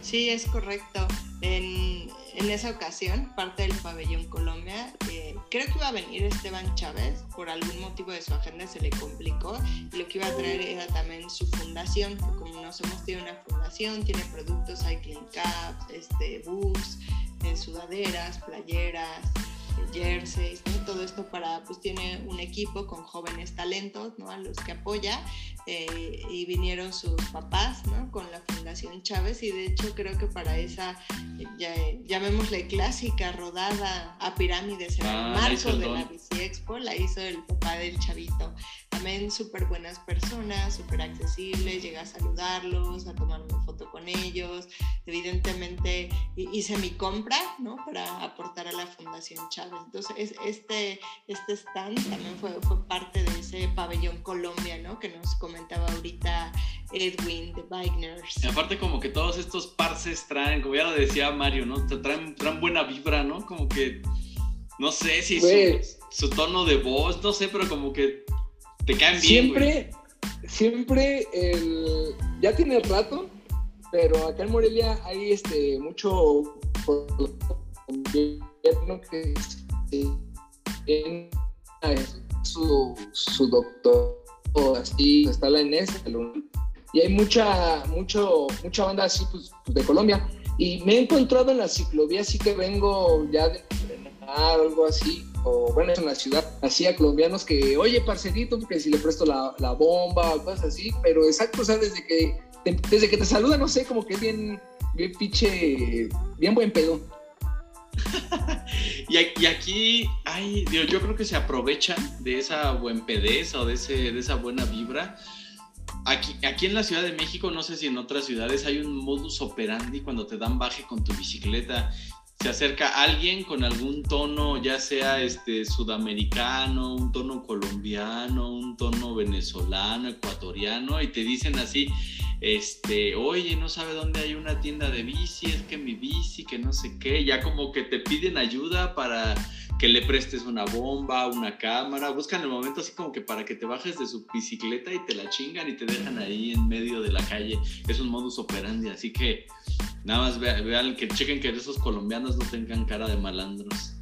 Sí, es correcto. En, en esa ocasión, parte del pabellón Colombia, eh, creo que iba a venir Esteban Chávez, por algún motivo de su agenda se le complicó, y lo que iba a traer era también su fundación, que como nos hemos tenido una fundación, tiene productos Cycling Caps, este, buffs, eh, sudaderas, playeras, jerseys, todo esto para, pues tiene un equipo con jóvenes talentos, ¿no? A los que apoya eh, y vinieron sus papás, ¿no? Con la Fundación Chávez y de hecho creo que para esa, ya, llamémosle clásica rodada a pirámides en el ah, marco de la Bici Expo, la hizo el papá del chavito. También súper buenas personas, súper accesibles, llega a saludarlos, a tomar una foto con ellos. Evidentemente hice mi compra, ¿no? Para aportar a la Fundación Chávez. Entonces, este, este stand también fue, fue parte de ese pabellón Colombia, ¿no? Que nos comentaba ahorita Edwin de Bikers. Y aparte como que todos estos parces traen, como ya lo decía Mario, ¿no? Traen, traen buena vibra, ¿no? Como que, no sé si su, tono de voz, no sé, pero como que te caen bien. Siempre, siempre, el, ya tiene rato, pero acá en Morelia hay este mucho que su, su doctor así está la Inés y hay mucha mucho mucha banda así pues, pues, de Colombia. Y me he encontrado en la ciclovía así que vengo ya de entrenar o algo así o bueno en la ciudad así a colombianos que oye parcerito porque si le presto la, la bomba o cosas así pero exacto o sea desde que desde que te saluda no sé como que es bien bien pinche bien buen pedo y, aquí hay, yo creo que se aprovechan de esa buen pedeza o de, ese, de esa buena vibra. Aquí, aquí en la Ciudad de México, no sé si en otras ciudades, hay un modus operandi cuando te dan baje con tu bicicleta. Se acerca alguien con algún tono, ya sea este sudamericano, un tono colombiano, un tono venezolano, ecuatoriano, y te dicen así, este, oye, no sabe dónde hay una tienda de bici, es que mi bici, que no sé qué, ya como que te piden ayuda para que le prestes una bomba, una cámara, buscan el momento así como que para que te bajes de su bicicleta y te la chingan y te dejan ahí en medio de la calle. Es un modus operandi, así que nada más vean, que chequen que esos colombianos no tengan cara de malandros.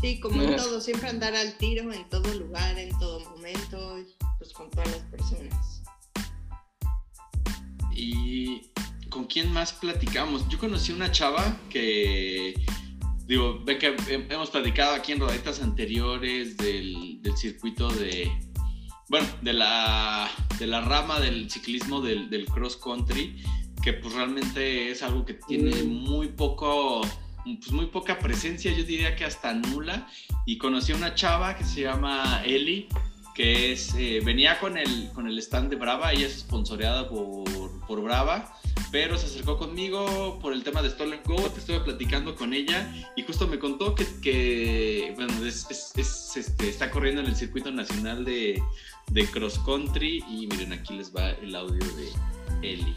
Sí, como en todo, siempre andar al tiro en todo lugar, en todo momento, pues con todas las personas. ¿Y con quién más platicamos? Yo conocí una chava que digo, ven que hemos platicado aquí en rodaditas anteriores del, circuito de, bueno, de la, de la rama del ciclismo del, cross country, que pues realmente es algo que tiene mm. muy poco, pues muy poca presencia, yo diría que hasta nula, y conocí a una chava que se llama Eli, que es, eh, venía con el, con el stand de Brava, ella es sponsoreada por, por Brava, pero se acercó conmigo por el tema de Stolen Go, te estuve platicando con ella y justo me contó que, que bueno, es, este, está corriendo en el circuito nacional de, de cross country y miren, aquí les va el audio de Eli.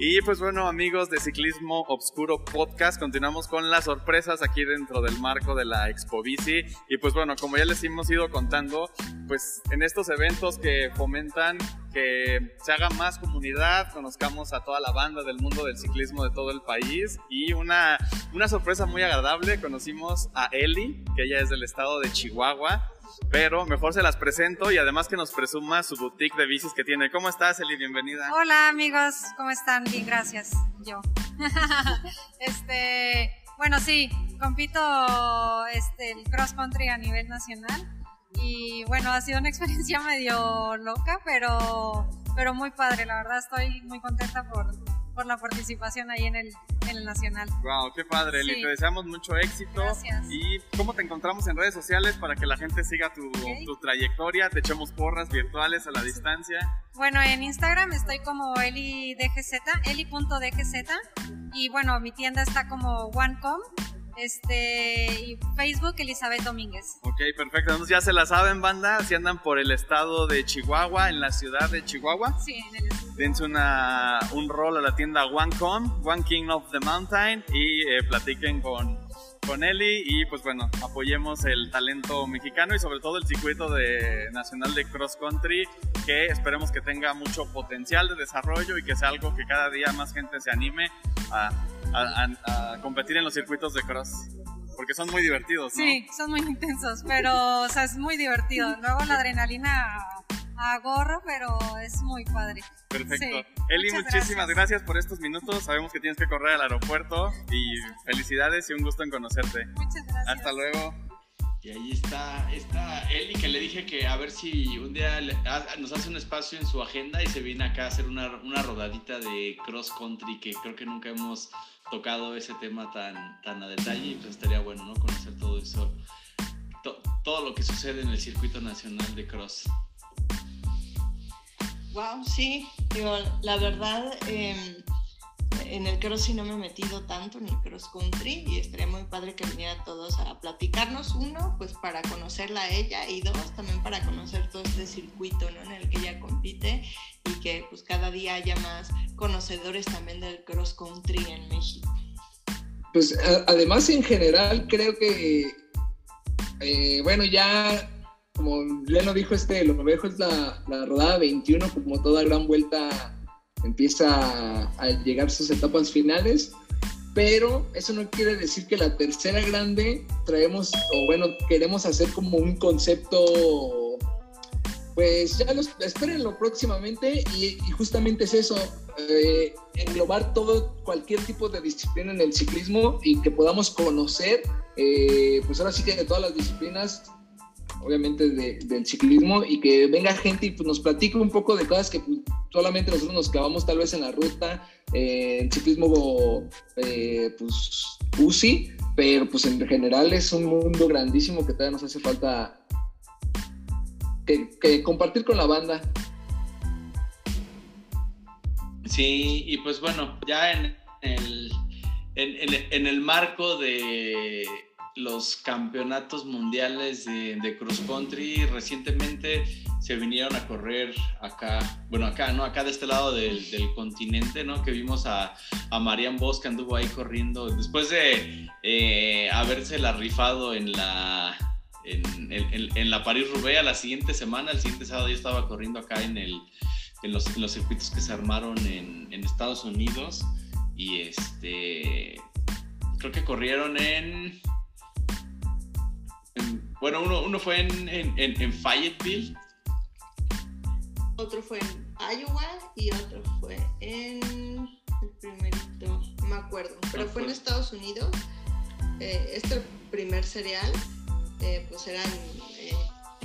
Y pues bueno, amigos de Ciclismo Obscuro Podcast, continuamos con las sorpresas aquí dentro del marco de la Expo Bici. Y pues bueno, como ya les hemos ido contando, pues en estos eventos que fomentan que se haga más comunidad, conozcamos a toda la banda del mundo del ciclismo de todo el país. Y una, una sorpresa muy agradable, conocimos a Eli, que ella es del estado de Chihuahua pero mejor se las presento y además que nos presuma su boutique de bicis que tiene. ¿Cómo estás, Eli? Bienvenida. Hola, amigos, ¿cómo están? Bien, gracias. Yo. este, bueno, sí, compito este, el cross country a nivel nacional y bueno, ha sido una experiencia medio loca, pero, pero muy padre, la verdad estoy muy contenta por, por la participación ahí en el, en el Nacional. Wow, qué padre, Eli. Te deseamos mucho éxito. Gracias. ¿Y cómo te encontramos en redes sociales para que la gente siga tu, tu trayectoria? Te echamos porras virtuales a la distancia. Bueno, en Instagram estoy como eli.dgz, eli.dgz. Y bueno, mi tienda está como OneCom este, y Facebook, Elizabeth Domínguez. Ok, perfecto. Entonces ya se la saben, banda. Si andan por el estado de Chihuahua, en la ciudad de Chihuahua. Sí, en el Dense una, un rol a la tienda OneCom, One King of the Mountain, y eh, platiquen con, con Eli. Y pues bueno, apoyemos el talento mexicano y sobre todo el circuito de, nacional de cross country, que esperemos que tenga mucho potencial de desarrollo y que sea algo que cada día más gente se anime a a, competir en los circuitos de cross. Porque son muy divertidos, ¿no? Sí, son muy intensos, pero o sea, es muy divertido. Luego la adrenalina a gorro, pero es muy padre. Perfecto. Eli, muchísimas gracias. por estos minutos. Sabemos que tienes que correr al aeropuerto y felicidades y un gusto en conocerte. Muchas gracias. Hasta luego. Y ahí está, está Eli que le dije que a ver si un día nos hace un espacio en su agenda y se viene acá a hacer una, una rodadita de cross country que creo que nunca hemos tocado ese tema tan, tan a detalle y pues estaría bueno, ¿no? Conocer todo eso, todo lo que sucede en el circuito nacional de cross. Wow, sí, digo, la verdad, em, en el cross no me he metido tanto en el cross country y estaría muy padre que vinieran todos a platicarnos, uno, pues para conocerla a ella y dos, también para conocer todo este circuito ¿no? en el que ella compite y que pues cada día haya más conocedores también del cross country en México. Pues además en general creo que, eh, bueno, ya como Leno dijo, este, lo viejo es la, la rodada 21, como toda gran vuelta empieza a, llegar sus etapas finales, pero eso no quiere decir que la tercera grande traemos, o bueno, queremos hacer como un concepto, pues ya los, espérenlo próximamente y, justamente es eso, eh, englobar todo, cualquier tipo de disciplina en el ciclismo y que podamos conocer, eh, pues ahora sí que de todas las disciplinas obviamente del ciclismo y que venga gente y pues, nos platique un poco de cosas que pues, solamente nosotros nos clavamos tal vez en la ruta, eh, en ciclismo eh, pues UCI, pero pues en general es un mundo grandísimo que todavía nos hace falta que, compartir con la banda. Sí, y pues bueno, ya en el, en el marco de los campeonatos mundiales de, cross country. Recientemente se vinieron a correr acá, bueno, acá, ¿no? Acá de este lado del, continente, ¿no? Que vimos a, a Marian Bosch que anduvo ahí corriendo después de eh, haberse la rifado en la, en, la París-Roubaix la siguiente semana, el siguiente sábado ya estaba corriendo acá en, el, en, los, los circuitos que se armaron en, Estados Unidos y este, creo que corrieron en bueno, uno, uno fue en, en, Fayetteville. Otro fue en Iowa y otro fue en el primerito, no me acuerdo, pero fue en Estados Unidos. Eh, este primer serial, eh, pues eran eh,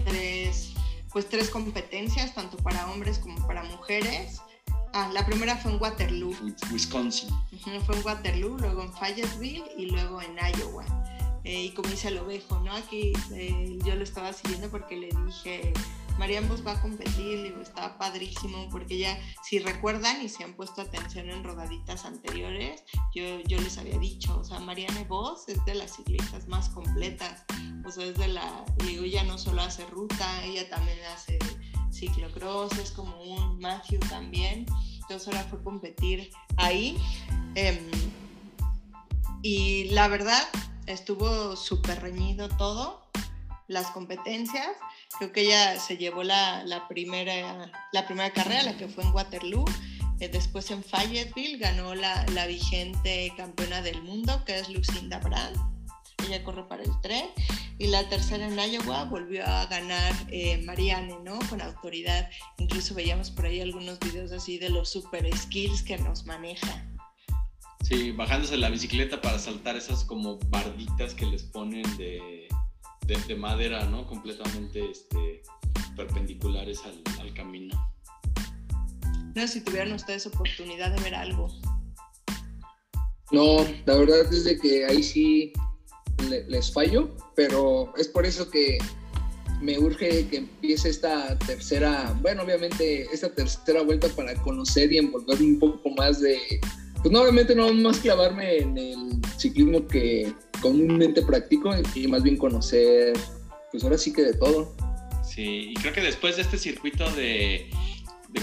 tres, pues tres competencias, tanto para hombres como para mujeres. Ah, la primera fue en Waterloo. Wisconsin. fue en Waterloo, luego en Fayetteville y luego en Iowa. Eh, y como dice el ovejo, ¿no? Aquí eh, yo lo estaba siguiendo porque le dije, Marian Vos va a competir, digo, estaba padrísimo, porque ya, si recuerdan y se han puesto atención en rodaditas anteriores, yo, yo les había dicho, o sea, Marianne Vos es de las ciclistas más completas, o sea, es de la, digo, ella no solo hace ruta, ella también hace ciclocross, es como un Matthew también, entonces ahora fue competir ahí. Em, y la verdad, estuvo súper reñido todo, las competencias. Creo que ella se llevó la, primera, la primera carrera, la que fue en Waterloo. Eh, después en Fayetteville ganó la, vigente campeona del mundo, que es Lucinda Brand. Ella corre para el tren. Y la tercera en Iowa volvió a ganar eh, Marianne, ¿no? Con autoridad. Incluso veíamos por ahí algunos videos así de los super skills que nos maneja. Sí, bajándose la bicicleta para saltar esas como barditas que les ponen de, de, madera, ¿no? Completamente este, perpendiculares al, camino. No sé si tuvieran ustedes oportunidad de ver algo. No, la verdad es de que ahí sí les fallo, pero es por eso que me urge que empiece esta tercera, bueno, obviamente esta tercera vuelta para conocer y envolverme un poco más de, pues no, obviamente no más clavarme en el ciclismo que comúnmente practico y más bien conocer, pues ahora sí que de todo. Sí, y creo que después de este circuito de,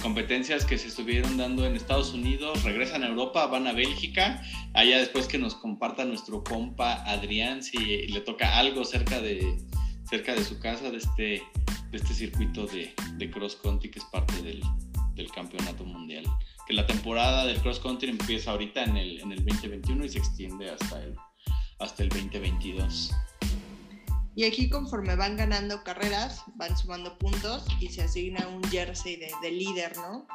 competencias que se estuvieron dando en Estados Unidos, regresan a Europa, van a Bélgica, allá después que nos comparta nuestro compa Adrián si le toca algo cerca de, cerca de su casa de este, de este circuito de, de cross country que es parte del, del campeonato mundial la temporada del cross country empieza ahorita en el, en el 2021 y se extiende hasta el, hasta el 2022. Y aquí conforme van ganando carreras, van sumando puntos y se asigna un jersey de, de líder, ¿no?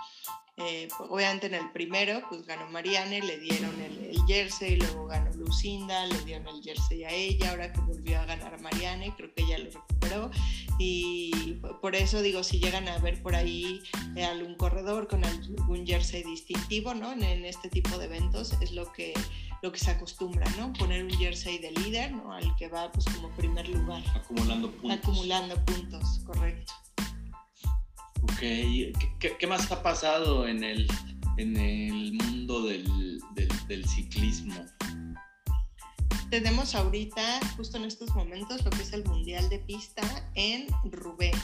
Eh, pues, obviamente en el primero, pues ganó Marianne, le dieron el, el, jersey, luego ganó Lucinda, le dieron el jersey a ella, ahora que volvió a ganar Marianne, creo que ella lo recuperó. Y por eso digo, si llegan a ver por ahí eh, algún corredor con algún jersey distintivo, ¿no? En, en, este tipo de eventos es lo que, lo que se acostumbra, ¿no? Poner un jersey de líder, ¿no? Al que va pues como primer lugar. Acumulando puntos. Acumulando puntos, correcto. Ok, ¿qué, más ha pasado en el, en el mundo del, del, ciclismo? Tenemos ahorita, justo en estos momentos, lo que es el Mundial de Pista en Roubaix.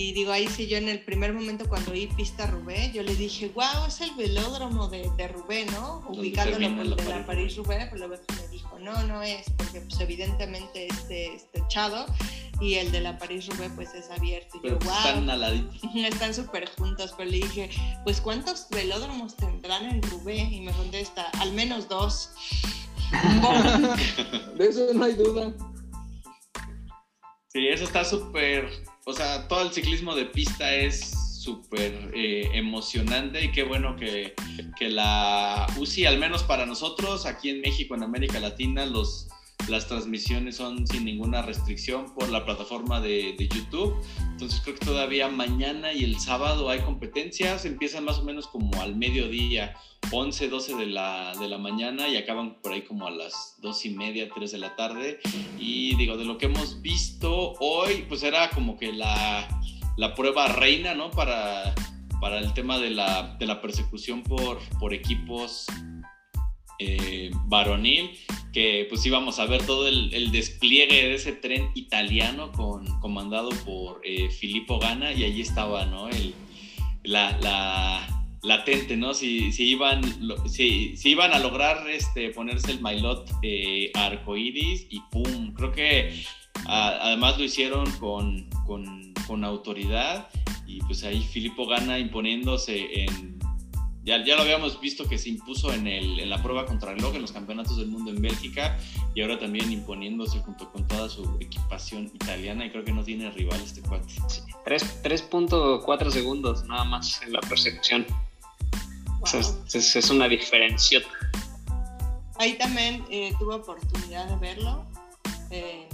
Y digo, ahí sí, yo en el primer momento cuando vi pista Roubaix, yo le dije, wow, es el velódromo de, de Roubaix, ¿no? Ubicándolo con el de la París-Roubaix, pero luego me dijo, no, no es, porque pues evidentemente este, este echado y el de la París-Roubaix pues es abierto. Y yo, wow, están aladitos. Están súper juntos, pero le dije, pues ¿cuántos velódromos tendrán en Roubaix? Y me contesta, al menos dos. de eso no hay duda. Sí, eso está súper, o sea, todo el ciclismo de pista es súper eh, emocionante y qué bueno que, que, la UCI, al menos para nosotros, aquí en México, en América Latina, los, las transmisiones son sin ninguna restricción por la plataforma de, YouTube. Entonces creo que todavía mañana y el sábado hay competencias, empiezan más o menos como al mediodía, 11, 12 de la, de la mañana y acaban por ahí como a las 2 y media, 3 de la tarde. Y digo, de lo que hemos visto hoy, pues era como que la, la prueba reina, ¿no? Para, para el tema de la, de la persecución por, por equipos eh, varonil que pues íbamos a ver todo el, despliegue de ese tren italiano con, comandado por eh, Filippo Gana y allí estaba, ¿no? El, la, latente, ¿no? Si, si iban, si, si, iban a lograr este, ponerse el mailot eh, arcoiris y ¡pum! Creo que además lo hicieron con, con, con autoridad y pues ahí Filippo Gana imponiéndose en ya, ya lo habíamos visto que se impuso en, el, en la prueba contra reloj en los campeonatos del mundo en Bélgica y ahora también imponiéndose junto con toda su equipación italiana y creo que no tiene rival este cuate. 3.4 segundos nada más en la persecución. es, una diferencia. Ahí también eh, tuve oportunidad de verlo. Eh,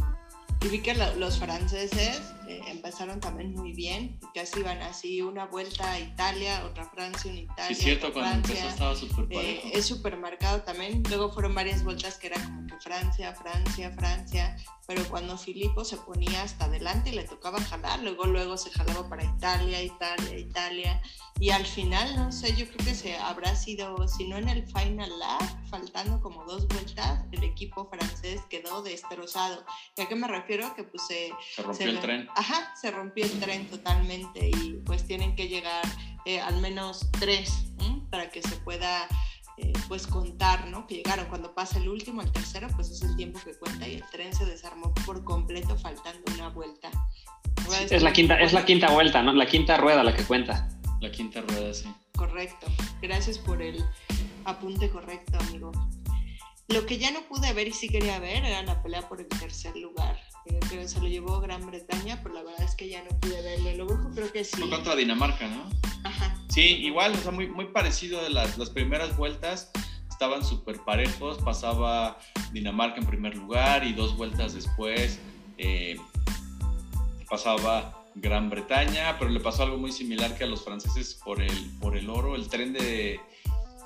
y vi que los franceses eh, empezaron también muy bien, casi iban así una vuelta a Italia, otra Francia, una Italia. Sí, cierto, cuando empezó estaba súper eh, Es súper marcado también. Luego fueron varias vueltas que era como que Francia, Francia, Francia, pero cuando Filippo se ponía hasta adelante y le tocaba jalar, luego luego se jalaba para Italia, Italia, Italia. Y al final, no sé, yo creo que se habrá sido, si no en el final lap, faltando como dos vueltas, el equipo francés quedó destrozado. ¿Y a qué me refiero? Que pues se... Se rompió el tren. Ajá, se rompió el tren totalmente y pues tienen que llegar eh, al menos tres para que se pueda eh, pues contar, ¿no? Que llegaron. Cuando pasa el último, el tercero, pues es el tiempo que cuenta y el tren se desarmó por completo faltando una vuelta. es la quinta, es la quinta vuelta, ¿no? La quinta rueda la que cuenta. La quinta rueda, sí. Correcto. Gracias por el apunte correcto, amigo. Lo que ya no pude ver y sí quería ver era la pelea por el tercer lugar. Eh, se lo llevó Gran Bretaña, pero la verdad es que ya no pude verlo. Luego creo que sí. Fue contra Dinamarca, ¿no? Ajá. Sí, igual, o sea, muy, muy parecido de las, las primeras vueltas. Estaban súper parejos. Pasaba Dinamarca en primer lugar y dos vueltas después eh, pasaba Gran Bretaña, pero le pasó algo muy similar que a los franceses por el, por el oro. El tren de,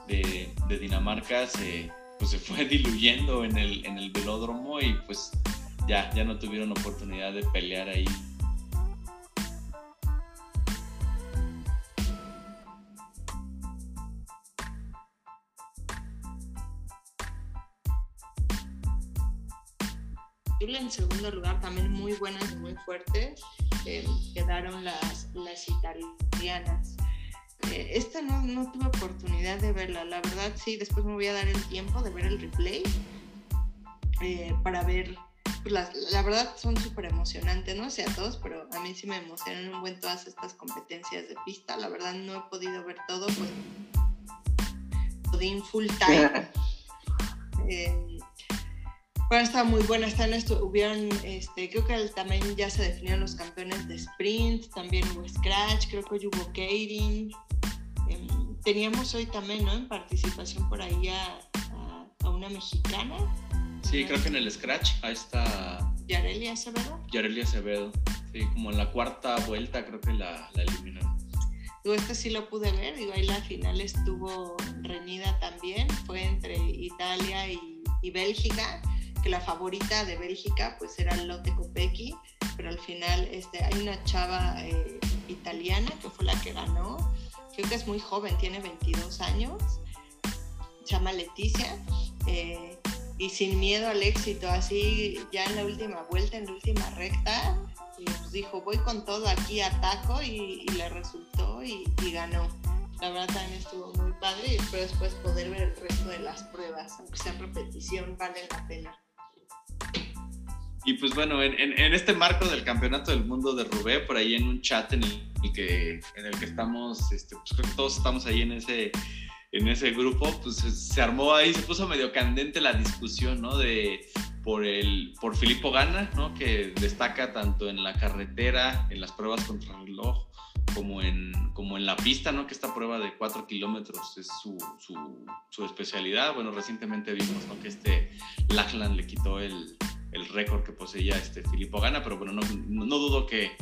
de, Dinamarca se, pues se fue diluyendo en el, en el velódromo y pues ya, ya no tuvieron oportunidad de pelear ahí. En segundo lugar, también muy buenas y muy fuertes quedaron las, las italianas. Eh, esta no, no, tuve oportunidad de verla, la verdad sí, después me voy a dar el tiempo de ver el replay eh, para ver, pues, la verdad son súper emocionantes, no sé a todos, pero a mí sí me emocionan un buen todas estas competencias de pista, la verdad no he podido ver todo, pues full time. Eh, bueno, estaba muy buena. Están hubieron, este, creo que también ya se definieron los campeones de sprint, también hubo scratch, creo que hubo Kating. Em, teníamos hoy también, ¿no? En participación por ahí a, una mexicana. Sí, creo que en el scratch, ahí está. Yarelia Acevedo. Yarelia Acevedo. Sí, como en la cuarta vuelta creo que la, la eliminaron. Digo, este sí lo pude ver, digo, ahí la final estuvo reñida también, fue entre Italia y, y Bélgica que la favorita de Bélgica pues era Lotte Kopecky, pero al final este, hay una chava eh, italiana que fue la que ganó, creo que es muy joven, tiene 22 años, se llama Leticia, eh, y sin miedo al éxito, así ya en la última vuelta, en la última recta, pues dijo, voy con todo aquí, ataco, y, y le resultó y, y ganó. La verdad también estuvo muy padre y espero después poder ver el resto de las pruebas, aunque sea en repetición, vale la pena. Y pues bueno, en, este marco del Campeonato del Mundo de Rubé, por ahí en un chat en el que, en el que estamos, este, pues creo que todos estamos ahí en ese, en ese grupo, pues se, armó ahí, se puso medio candente la discusión, ¿no? De, por, el, por Filippo Gana, ¿no? Que destaca tanto en la carretera, en las pruebas contra el reloj, como en, como en la pista, ¿no? Que esta prueba de 4 kilómetros es su, su, su, especialidad. Bueno, recientemente vimos, ¿no? Que este Lachlan le quitó el, el récord que poseía este Filippo Gana, pero bueno, no, no, dudo que,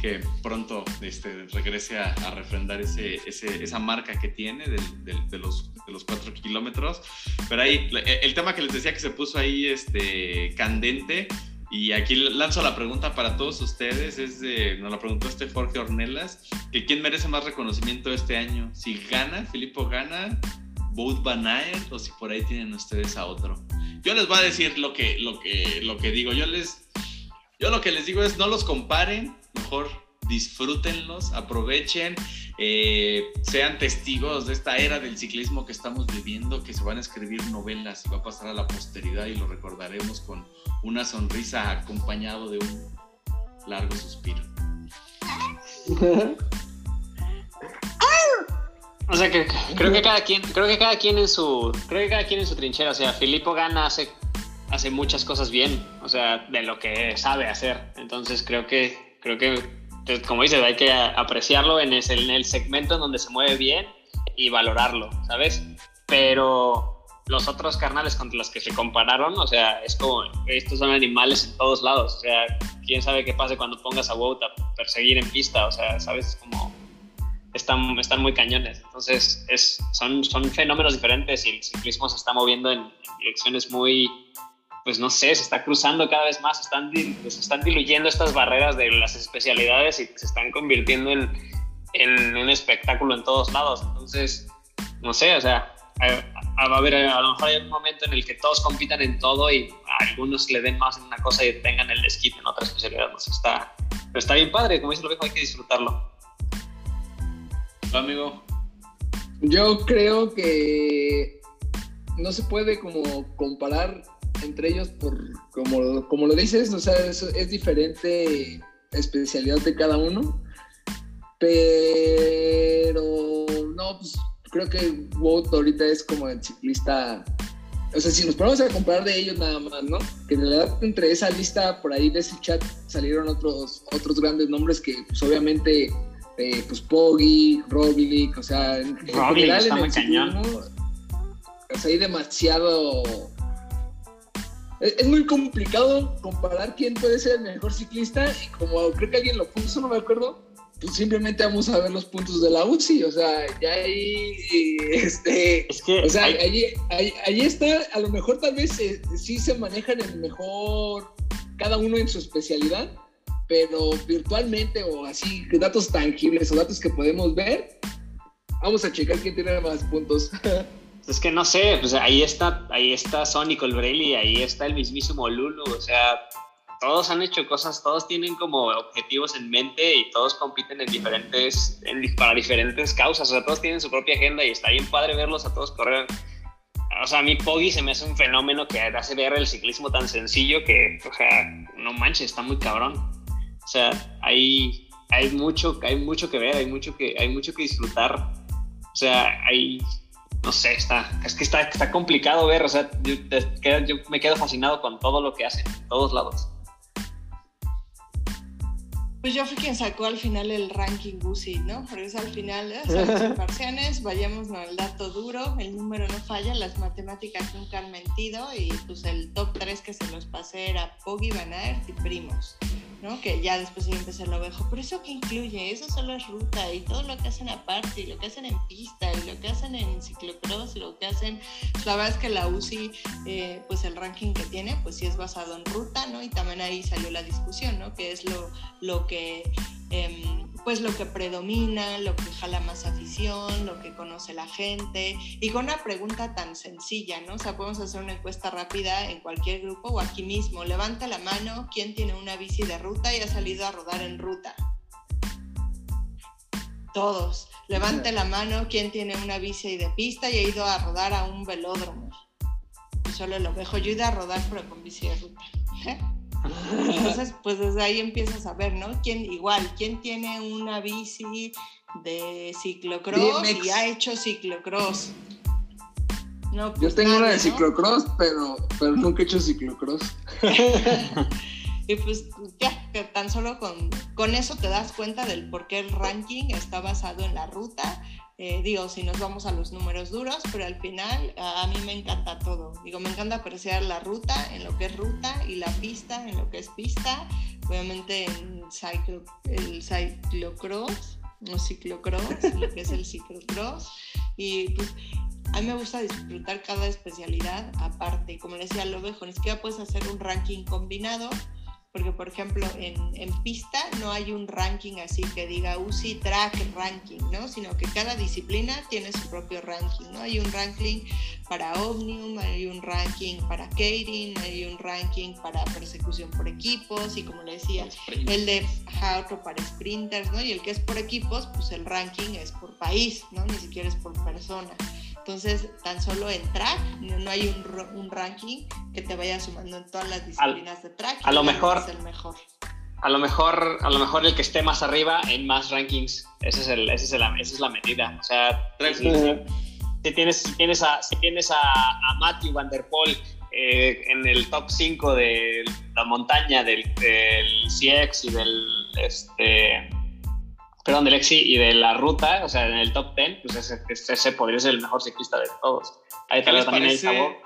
que pronto este, regrese a, refrendar ese, ese, esa marca que tiene de, los, de los cuatro kilómetros. Pero ahí, el tema que les decía que se puso ahí este, candente, y aquí lanzo la pregunta para todos ustedes, es de, nos la preguntó este Jorge Ornelas, que quién merece más reconocimiento este año, si gana, Filippo gana, Boat Van o si por ahí tienen ustedes a otro. Yo les voy a decir lo que, lo que, lo que digo. Yo les, yo lo que les digo es no los comparen, mejor disfrútenlos, aprovechen, eh, sean testigos de esta era del ciclismo que estamos viviendo, que se van a escribir novelas y va a pasar a la posteridad y lo recordaremos con una sonrisa acompañado de un largo suspiro. O sea que creo que cada quien, creo que cada quien en su, creo que cada quien en su trinchera. O sea, Filippo gana hace, hace muchas cosas bien, o sea, de lo que sabe hacer. Entonces creo que, creo que, pues, como dices, hay que apreciarlo en el, en el segmento en donde se mueve bien y valorarlo, ¿sabes? Pero los otros carnales contra los que se compararon, o sea, es como, estos son animales en todos lados, o sea, quién sabe qué pase cuando pongas a Wout a perseguir en pista, o sea, ¿sabes? Como están, están muy cañones. Entonces, es, son, son fenómenos diferentes y el ciclismo se está moviendo en direcciones muy, pues no sé, se está cruzando cada vez más, están, se están diluyendo estas barreras de las especialidades y se están convirtiendo en, en un espectáculo en todos lados. Entonces, no sé, o sea, va a haber a lo mejor hay un momento en el que todos compitan en todo y a algunos le den más en una cosa y tengan el desquite en otra especialidad. No está, pero está bien padre, como dice lo viejo, hay que disfrutarlo amigo? Yo creo que no se puede como comparar entre ellos por como, como lo dices, o sea, es, es diferente especialidad de cada uno. Pero no, pues creo que Wout ahorita es como el ciclista. O sea, si nos ponemos a comparar de ellos nada más, ¿no? Que en realidad entre esa lista por ahí de ese chat salieron otros, otros grandes nombres que pues obviamente eh, pues Poggy, Robilic, o sea, en, general en el ciclismo, o sea, hay demasiado... Es, muy complicado comparar quién puede ser el mejor ciclista y como creo que alguien lo puso, no me acuerdo, pues simplemente vamos a ver los puntos de la UCI, o sea, ya ahí, este, o sea, ahí, está, a lo mejor tal vez eh, sí se manejan el mejor, cada uno en su especialidad, pero virtualmente o así, datos tangibles o datos que podemos ver, vamos a checar quién tiene más puntos. Es que no sé, pues ahí está, ahí está Sonny Colbrelli, ahí está el mismísimo Lulu, o sea, todos han hecho cosas, todos tienen como objetivos en mente y todos compiten en diferentes, para diferentes causas, o sea, todos tienen su propia agenda y está bien padre verlos a todos correr. O sea, a mí Poggy se me hace un fenómeno que hace ver el ciclismo tan sencillo que, o sea, no manches, está muy cabrón. O sea, hay, hay, mucho, hay mucho que ver, hay mucho que, hay mucho que disfrutar. O sea, hay, no sé, está, es que está, está complicado ver, o sea, yo, yo me quedo fascinado con todo lo que hacen, en todos lados. Pues yo fui quien sacó al final el ranking UCI, ¿no? Porque es al final, ¿eh? las parciales, vayamos al dato duro, el número no falla, las matemáticas nunca han mentido y pues el top 3 que se los pasé era Poggy, Van Aert y Primos. Que ya después yo empecé lo ovejo, pero eso que incluye, eso solo es ruta y todo lo que hacen aparte, y lo que hacen en pista, y lo que hacen en ciclocross, y lo que hacen, la verdad es que la UCI, eh, pues el ranking que tiene, pues sí es basado en ruta, ¿no? Y también ahí salió la discusión, ¿no? Que es lo, lo que Em, pues lo que predomina, lo que jala más afición, lo que conoce la gente y con una pregunta tan sencilla, ¿no? O sea, podemos hacer una encuesta rápida en cualquier grupo o aquí mismo. Levanta la mano, ¿quién tiene una bici de ruta y ha salido a rodar en ruta? Todos. Levante la mano, ¿quién tiene una bici de pista y ha ido a rodar a un velódromo? solo lo dejo, yo he ido a rodar pero con bici de ruta. Entonces, pues desde ahí empiezas a ver, ¿no? ¿Quién, igual, ¿quién tiene una bici de ciclocross y ha hecho ciclocross? No, pues Yo tengo una de ciclocross, pero, pero nunca he hecho ciclocross. y pues ya, que tan solo con, con eso te das cuenta del por qué el ranking está basado en la ruta eh, digo, si nos vamos a los números duros, pero al final a, mí me encanta todo. Digo, me encanta apreciar la ruta en lo que es ruta y la pista en lo que es pista. Obviamente en el ciclocross, o ciclocross, lo que es el ciclocross. Y pues a mí me gusta disfrutar cada especialidad aparte. Como le decía, lo viejo, ni siquiera puedes hacer un ranking combinado porque por ejemplo en, en, pista no hay un ranking así que diga UCI track ranking, ¿no? Sino que cada disciplina tiene su propio ranking, ¿no? Hay un ranking para Omnium, hay un ranking para Kating, hay un ranking para persecución por equipos y como le decía, el de otro para sprinters, ¿no? Y el que es por equipos, pues el ranking es por país, ¿no? Ni siquiera es por persona. Entonces, tan solo en track, no, hay un, un, ranking que te vaya sumando en todas las disciplinas de track. A lo mejor. Es el mejor. A lo mejor, a lo mejor el que esté más arriba en más rankings, ese es el, ese es el, esa es la medida. O sea, si, tienes, si tienes a, si tienes a, a Matthew Van Der Poel eh, en el top 5 de la montaña del, del CX y del este perdón, del Exi y de la ruta, o sea, en el top 10, pues ese, ese podría ser el mejor ciclista de todos. Ahí ¿Qué, les parece,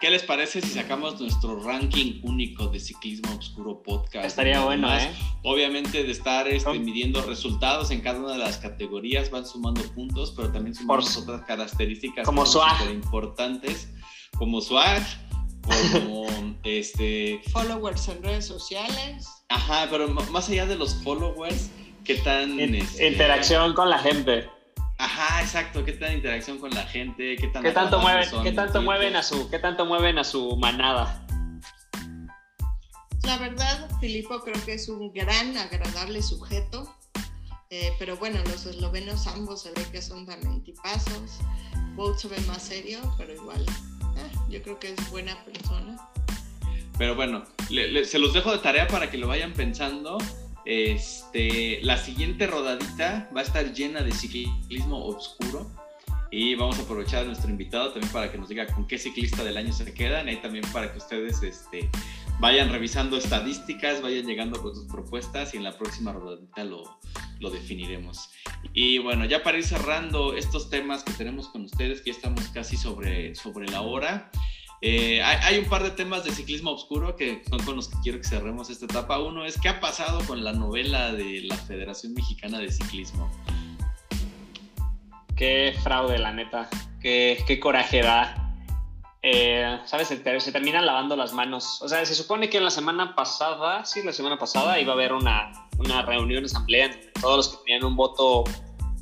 ¿Qué les parece si sacamos nuestro ranking único de ciclismo oscuro podcast? Estaría bueno, ¿eh? Obviamente de estar este, midiendo resultados en cada una de las categorías, van sumando puntos, pero también sumamos otras características como swag. importantes, como swag, como este... Followers en redes sociales. Ajá, pero más allá de los followers qué tan... Este, interacción con la gente. Ajá, exacto, qué tan interacción con la gente, qué, tan ¿Qué tanto mueven, qué tanto mueven a su, qué tanto mueven a su manada. La verdad, Filipo creo que es un gran, agradable sujeto. Eh, pero bueno, los eslovenos ambos se ve que son también tipazos. Bolt se ve más serio, pero igual, eh, yo creo que es buena persona. Pero bueno, se los dejo de tarea para que lo vayan pensando. Este, la siguiente rodadita va a estar llena de ciclismo oscuro y vamos a aprovechar a nuestro invitado también para que nos diga con qué ciclista del año se quedan y también para que ustedes este, vayan revisando estadísticas, vayan llegando con sus propuestas y en la próxima rodadita lo, lo definiremos. Y bueno, ya para ir cerrando estos temas que tenemos con ustedes, que ya estamos casi sobre, sobre la hora. Eh, hay, un par de temas de ciclismo oscuro que son con los que quiero que cerremos esta etapa. Uno es qué ha pasado con la novela de la Federación Mexicana de Ciclismo. Qué fraude, la neta. Qué, coraje da. Eh, ¿Sabes? Se, se, terminan lavando las manos. O sea, se supone que la semana pasada, sí, la semana pasada iba a haber una, una reunión, asamblea, entre todos los que tenían un voto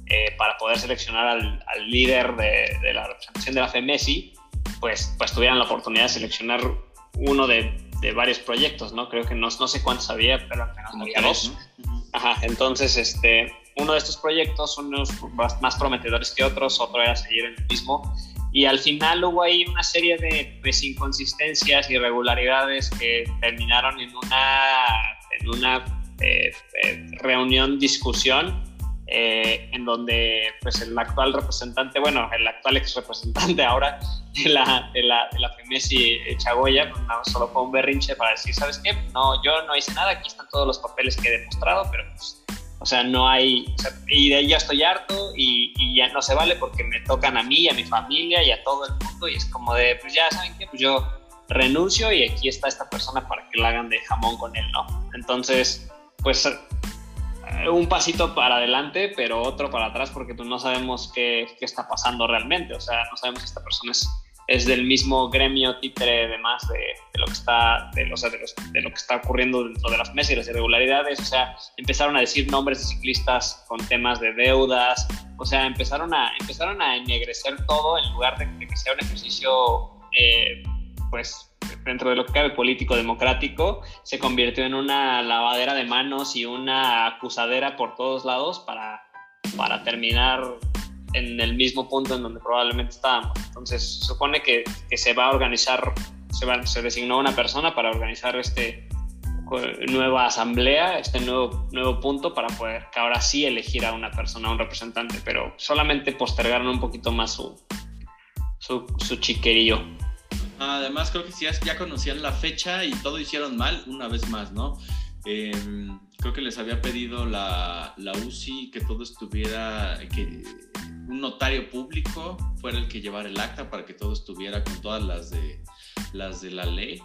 eh, para poder seleccionar al, líder de, de, la representación de la FEMESI pues, pues tuvieran la oportunidad de seleccionar uno de, de varios proyectos, ¿no? Creo que no, no sé cuántos había, pero apenas había dos. Ajá, entonces, este, uno de estos proyectos, unos más prometedores que otros, otro era seguir en el mismo. Y al final hubo ahí una serie de pues, inconsistencias, irregularidades que terminaron en una, en una eh, eh, reunión, discusión eh, en donde pues el actual representante, bueno, el actual ex representante ahora de la, de la, de la FEMESI Chagoya, pues solo fue un berrinche para decir, ¿sabes qué? No, yo no hice nada, aquí están todos los papeles que he demostrado, pero pues, o sea, no hay, o sea, y de ahí ya estoy harto y, y, ya no se vale porque me tocan a mí, a mi familia y a todo el mundo y es como de, pues ya, ¿saben qué? Pues yo renuncio y aquí está esta persona para que la hagan de jamón con él, ¿no? Entonces, pues un pasito para adelante, pero otro para atrás porque pues, no sabemos qué, qué, está pasando realmente. O sea, no sabemos si esta persona es, es del mismo gremio títere de más de, de lo que está de, o sea, de, los, de, lo que está ocurriendo dentro de las mesas y las irregularidades. O sea, empezaron a decir nombres de ciclistas con temas de deudas. O sea, empezaron a, empezaron a ennegrecer todo en lugar de que sea un ejercicio, eh, pues dentro de lo que cabe político democrático, se convirtió en una lavadera de manos y una acusadera por todos lados para, para terminar en el mismo punto en donde probablemente estábamos. Entonces, supone que, que se va a organizar, se, va, se designó una persona para organizar este nueva asamblea, este nuevo, nuevo punto para poder que ahora sí elegir a una persona, a un representante, pero solamente postergaron un poquito más su, su, su chiquerío. Además, creo que sí, ya conocían la fecha y todo hicieron mal una vez más, ¿no? Eh, creo que les había pedido la, la, UCI que todo estuviera, que un notario público fuera el que llevara el acta para que todo estuviera con todas las de, las de la ley.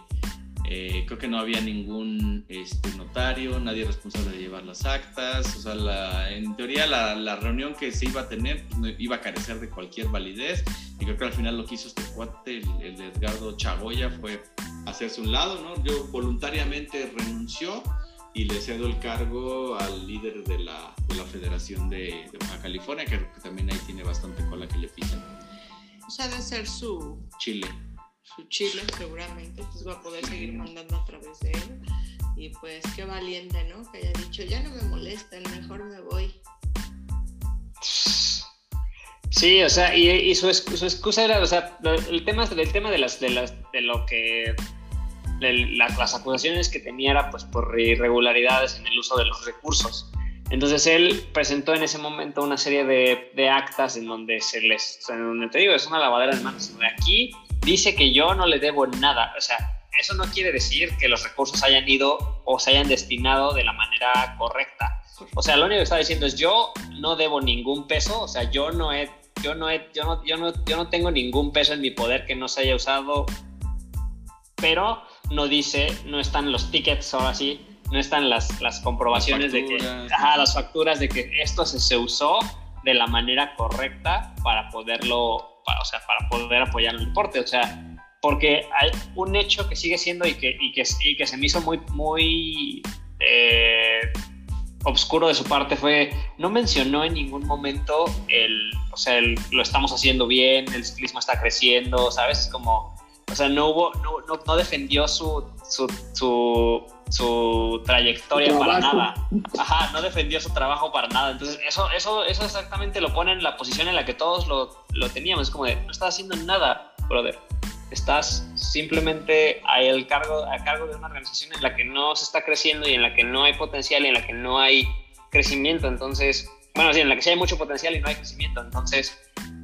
Eh, creo que no había ningún este, notario, nadie responsable de llevar las actas. O sea, la, en teoría la, la, reunión que se iba a tener pues, iba a carecer de cualquier validez. Y creo que al final lo que hizo este cuate, el, el Edgardo Chagoya, fue hacerse un lado, ¿no? Yo voluntariamente renunció y le cedo el cargo al líder de la, de la Federación de, de, Baja California, que que también ahí tiene bastante cola que le pisan. O sea, debe ser su... Chile su chile seguramente, pues va a poder seguir mandando a través de él. Y pues qué valiente, ¿no? Que haya dicho, ya no me molesta, mejor me voy. Sí, o sea, y, y su, su, excusa era, o sea, el tema, el tema de, las, de, las, de lo que de la, las acusaciones que tenía era pues por irregularidades en el uso de los recursos. Entonces él presentó en ese momento una serie de, de actas en donde se les, en donde te digo, es una lavadera de manos. De aquí dice que yo no le debo nada. O sea, eso no quiere decir que los recursos hayan ido o se hayan destinado de la manera correcta. O sea, lo único que está diciendo es yo no debo ningún peso, o sea, yo no he, yo no he, yo no, yo no, yo no tengo ningún peso en mi poder que no se haya usado, pero no dice, no están los tickets ahora sí, no están las, las comprobaciones de que, ajá, las facturas de que esto se, se usó de la manera correcta para poderlo o sea, para poder apoyar el deporte, o sea, porque hay un hecho que sigue siendo y que, y que, y que se me hizo muy, muy eh, obscuro de su parte fue, no mencionó en ningún momento el, o sea, el, lo estamos haciendo bien, el ciclismo está creciendo, ¿sabes? Es como, o sea, no hubo, no, no, no defendió su, su, su, su trayectoria para nada. Ajá, no defendió su trabajo para nada. Entonces, eso, eso, eso exactamente lo pone en la posición en la que todos lo, lo teníamos. Es como de, no estás haciendo nada, brother. Estás simplemente a, cargo, a cargo de una organización en la que no se está creciendo y en la que no hay potencial y en la que no hay crecimiento. Entonces, bueno, sí, en la que sí hay mucho potencial y no hay crecimiento. Entonces,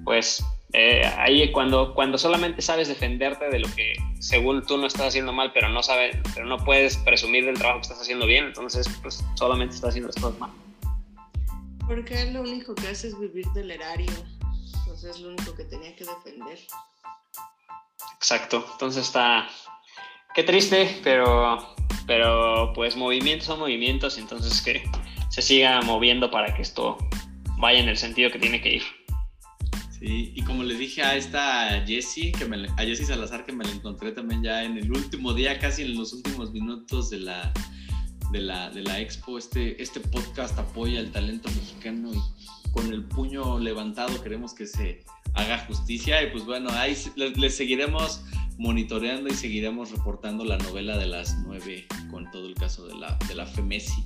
pues eh, ahí cuando, cuando solamente sabes defenderte de lo que según tú no estás haciendo mal, pero no sabes, pero no puedes presumir del trabajo que estás haciendo bien, entonces pues solamente estás haciendo las cosas mal. Porque lo único que hace es vivir del erario. Entonces es lo único que tenía que defender. Exacto. Entonces está. Qué triste, pero. Pero pues movimientos son movimientos, entonces que se siga moviendo para que esto vaya en el sentido que tiene que ir y como les dije a esta Jessie, que me, a Jessie Salazar, que me la encontré también ya en el último día, casi en los últimos minutos de la, de la, de la expo, este, este podcast apoya el talento mexicano y con el puño levantado queremos que se haga justicia y pues bueno, ahí les, seguiremos monitoreando y seguiremos reportando la novela de las nueve con todo el caso de la, de la FEMESI.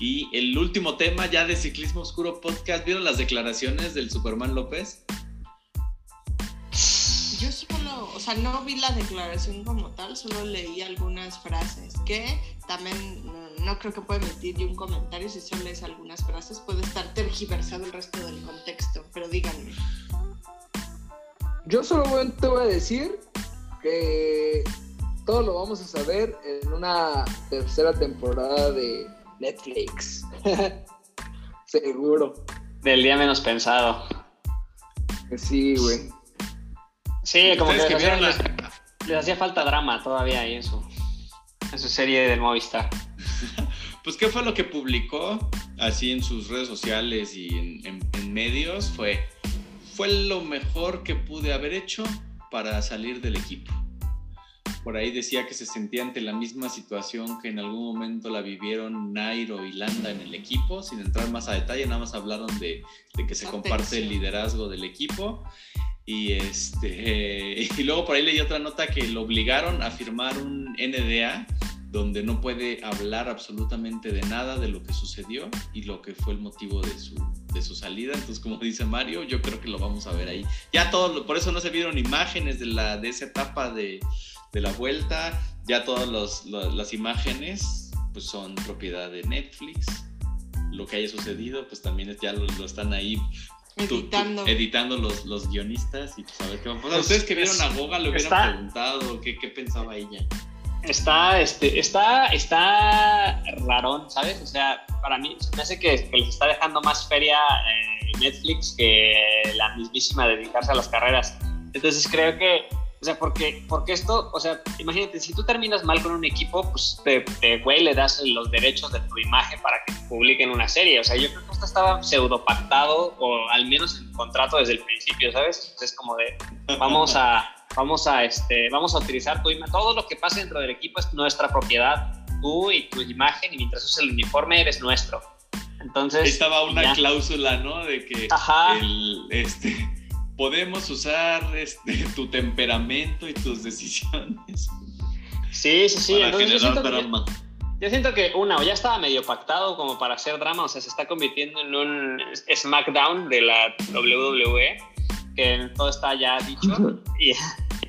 Y el último tema ya de Ciclismo Oscuro Podcast, ¿vieron las declaraciones del Superman López? Yo solo, o sea, no vi la declaración como tal, solo leí algunas frases que también no, creo que pueda emitir yo un comentario si solo lees algunas frases, puede estar tergiversado el resto del contexto, pero díganme. Yo solo te voy a decir que todo lo vamos a saber en una tercera temporada de Netflix. Seguro. Del día menos pensado. Sí, güey. Sí, como que, les, hacía, les, hacía falta drama todavía ahí en su, en su serie del Movistar. pues, ¿qué fue lo que publicó así en sus redes sociales y en, en, medios? Fue, fue lo mejor que pude haber hecho para salir del equipo. Por ahí decía que se sentía ante la misma situación que en algún momento la vivieron Nairo y Landa en el equipo, sin entrar más a detalle, nada más hablaron de, de que se comparte el liderazgo del equipo y, este, y luego por ahí leí otra nota que lo obligaron a firmar un NDA donde no puede hablar absolutamente de nada de lo que sucedió y lo que fue el motivo de su, de su salida. Entonces, como dice Mario, yo creo que lo vamos a ver ahí. Ya todo, por eso no se vieron imágenes de, la, de esa etapa de, de la vuelta. Ya todas los, las imágenes pues son propiedad de Netflix. Lo que haya sucedido, pues también ya lo, lo están ahí editando, editando los, los guionistas y pues a ver qué va a pasar. Ustedes que vieron a Goga le hubieran preguntado qué, qué pensaba ella. Está, este, está, está rarón, ¿sabes? O sea, para mí se me hace que, les está dejando más feria eh, Netflix que la mismísima dedicarse a las carreras. Entonces creo que O sea, porque, porque esto, o sea, imagínate, si tú terminas mal con un equipo, pues te, te, güey, le das los derechos de tu imagen para que publiquen una serie. O sea, yo creo que esto estaba pseudo pactado o al menos en contrato desde el principio, ¿sabes? Es como de, vamos a, vamos a, este, vamos a utilizar tu imagen. Todo lo que pase dentro del equipo es nuestra propiedad. Tú y tu imagen, y mientras uses el uniforme, eres nuestro. Entonces. Estaba una ya. cláusula, ¿no? De que Ajá. el, este podemos usar este, tu temperamento y tus decisiones. Sí, sí, sí. Para Entonces, yo, generar siento drama. Que, yo siento que, una, o ya estaba medio pactado como para hacer drama, o sea, se está convirtiendo en un SmackDown de la WWE, que todo está ya dicho. y,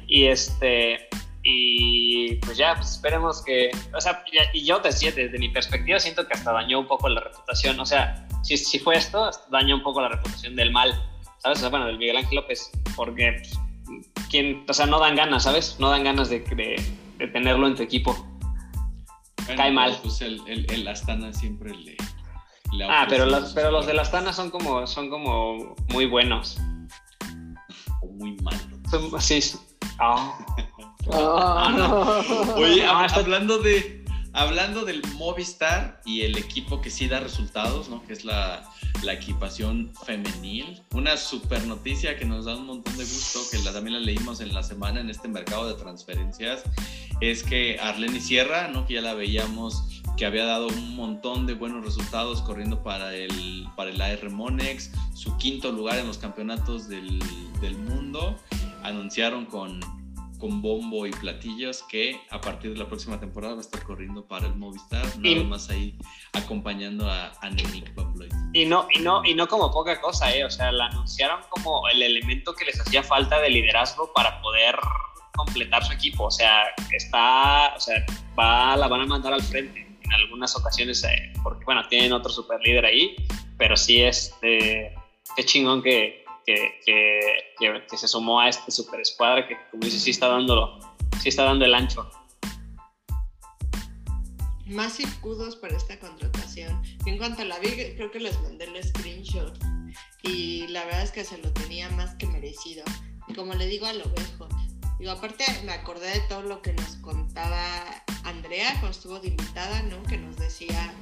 y este. Y pues ya, pues esperemos que. O sea, y yo decía, desde mi perspectiva, siento que hasta dañó un poco la reputación. O sea, si, si fue esto, dañó un poco la reputación del mal. ¿Sabes? O sea, bueno, del Miguel Ángel López, porque, pues, ¿quién, o sea, no dan ganas, ¿sabes? No dan ganas de, de, de tenerlo en tu equipo. Bueno, Cae mal. Pues el, el, el Astana siempre le. le Ah, pero los, pero los de cosas. las Tanas son como, son como muy buenos. O muy malos. Son, sí. Ah. Ah, Oye, No, hab- está- hablando de. Hablando del Movistar y el equipo que sí da resultados, ¿no? Que es la, la equipación femenil. Una super noticia que nos da un montón de gusto, que la, también la leímos en la semana en este mercado de transferencias, es que Arlene Sierra, ¿no? Que ya la veíamos que había dado un montón de buenos resultados corriendo para el, para el AR Monex, su quinto lugar en los campeonatos del, del mundo. Anunciaron con, con bombo y platillos que a partir de la próxima temporada va a estar corriendo para el Movistar, nada Y- más ahí acompañando a van Vleuten. Y no, y, no, y no como poca cosa, ¿eh? O sea, la anunciaron como el elemento que les hacía falta de liderazgo para poder completar su equipo. O sea, está, o sea, va, la van a mandar al frente en algunas ocasiones, eh, porque, bueno, tienen otro super líder ahí, pero sí, este, qué chingón que, que, que, que- que se sumó a este super escuadra que, como dices, sí está dándolo, sí está dando el ancho. Más circudos para esta contratación. En cuanto la vi, creo que les mandé el screenshot. Y la verdad es que se lo tenía más que merecido. Y como le digo al ovejo, digo, aparte me acordé de todo lo que nos contaba Andrea cuando estuvo de invitada, ¿no? Que nos decía,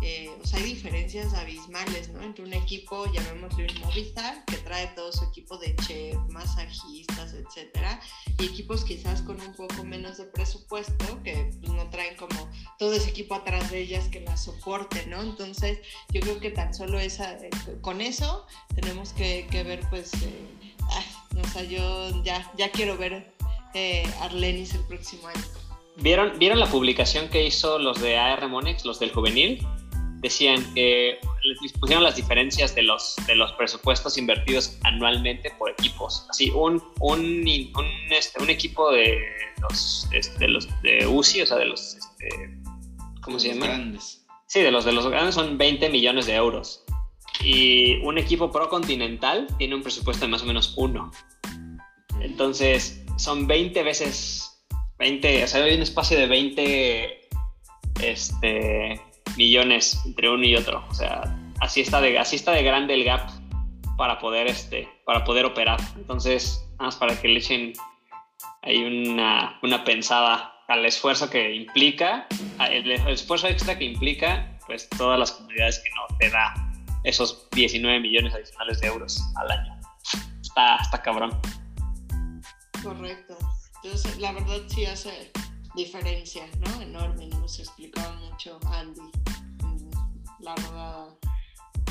eh, o sea, hay diferencias abismales, ¿no? Entre un equipo, llamémosle un Movistar, que trae todo su equipo de chef, masajistas, etcétera, y equipos quizás con un poco menos de presupuesto, que pues, no traen como todo ese equipo atrás de ellas que las soporte, ¿no? Entonces, yo creo que tan solo esa, eh, con eso tenemos que, ver, pues, eh, o sea, yo ya, ya quiero ver eh, Arlenis el próximo año. ¿Vieron, ¿Vieron la publicación que hizo los de AR Monex, los del juvenil? Decían que les pusieron las diferencias de los, de los presupuestos invertidos anualmente por equipos. Así, un, un, un, este, un equipo de los, este, los de UCI, o sea, de los... Este, ¿Cómo se Los llama? Grandes. Sí, de los de los grandes son 20 millones de euros. Y un equipo pro continental tiene un presupuesto de más o menos uno. Entonces, son 20 veces 20, o sea, hay un espacio de 20 este, millones entre uno y otro. O sea, así está de, así está de grande el gap para poder, este, para poder operar. Entonces, nada más para que le echen ahí una, una pensada al esfuerzo que implica, el, el esfuerzo extra que implica, pues todas las comunidades que no te da esos 19 millones adicionales de euros al año. Está, está cabrón. Correcto. Entonces, la verdad sí hace diferencia, ¿no? Enorme, nos explicaba mucho Andy la rodada.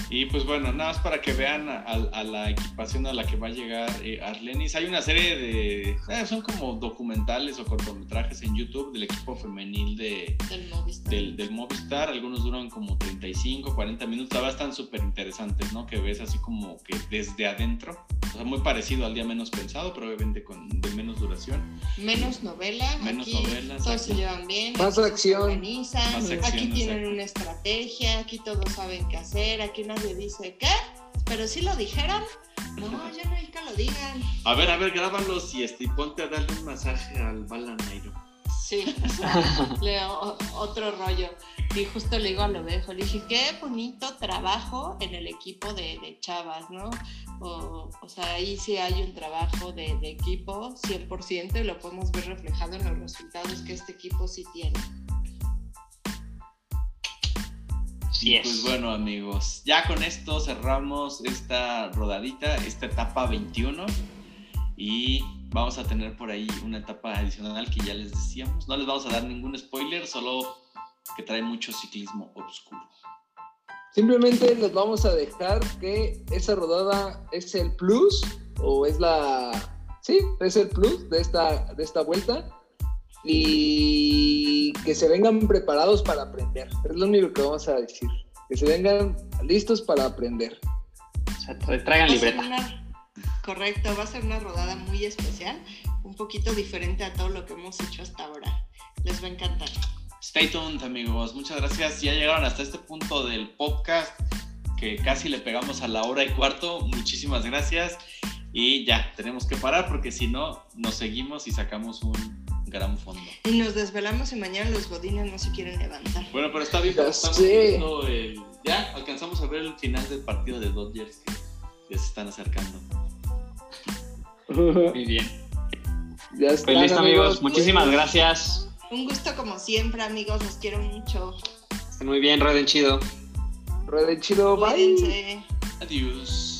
Y pues bueno, nada más para que vean a, a la equipación a la que va a llegar eh, Arlenis. Hay una serie de. eh, son como documentales o cortometrajes en YouTube del equipo femenil de, Del Movistar. del, del Movistar. Algunos duran como 35, 40 minutos. Verdad están súper interesantes, ¿no? Que ves así como que desde adentro. O sea, muy parecido al día menos pensado, pero obviamente con de menos duración. Menos novela, Menos aquí novela, todos se llevan bien, Más acción. organizan, Más acción, aquí tienen exacto. una estrategia, aquí todos saben qué hacer, aquí nadie dice qué, pero si lo dijeron, no, ya no hay que lo digan. A ver, a ver, grábalos y, este, y ponte a darle un masaje al Sí, leo otro rollo. Y justo le digo a lo le dije, qué bonito trabajo en el equipo de, chavas, ¿no? O, o, sea, ahí sí hay un trabajo de, de equipo 100% y lo podemos ver reflejado en los resultados que este equipo sí tiene. Sí, pues bueno amigos, ya con esto cerramos esta rodadita, esta etapa 21 y vamos a tener por ahí una etapa adicional que ya les decíamos. No les vamos a dar ningún spoiler, solo que trae mucho ciclismo oscuro. Simplemente les vamos a dejar que esa rodada es el plus o es la... Sí, es el plus de esta, de esta vuelta y que se vengan preparados para aprender. Es lo único que vamos a decir. Que se vengan listos para aprender. O sea, traigan libreta. Correcto, va a ser una rodada muy especial, un poquito diferente a todo lo que hemos hecho hasta ahora. Les va a encantar. Stay tuned, amigos. Muchas gracias. Ya llegaron hasta este punto del podcast que casi le pegamos a la hora y cuarto. Muchísimas gracias. Y ya, tenemos que parar porque si no, nos seguimos y sacamos un gran fondo. Y nos desvelamos y mañana los godines no se quieren levantar. Bueno, pero está bien, estamos viendo el... Ya alcanzamos a ver el final del partido de Dodgers que ya se están acercando. Muy bien. Ya está, pues listo, amigos. Muchísimas gracias. Un gusto como siempre, amigos. Los quiero mucho. Estén muy bien, rueden chido. Rueden chido, bye. Adiós.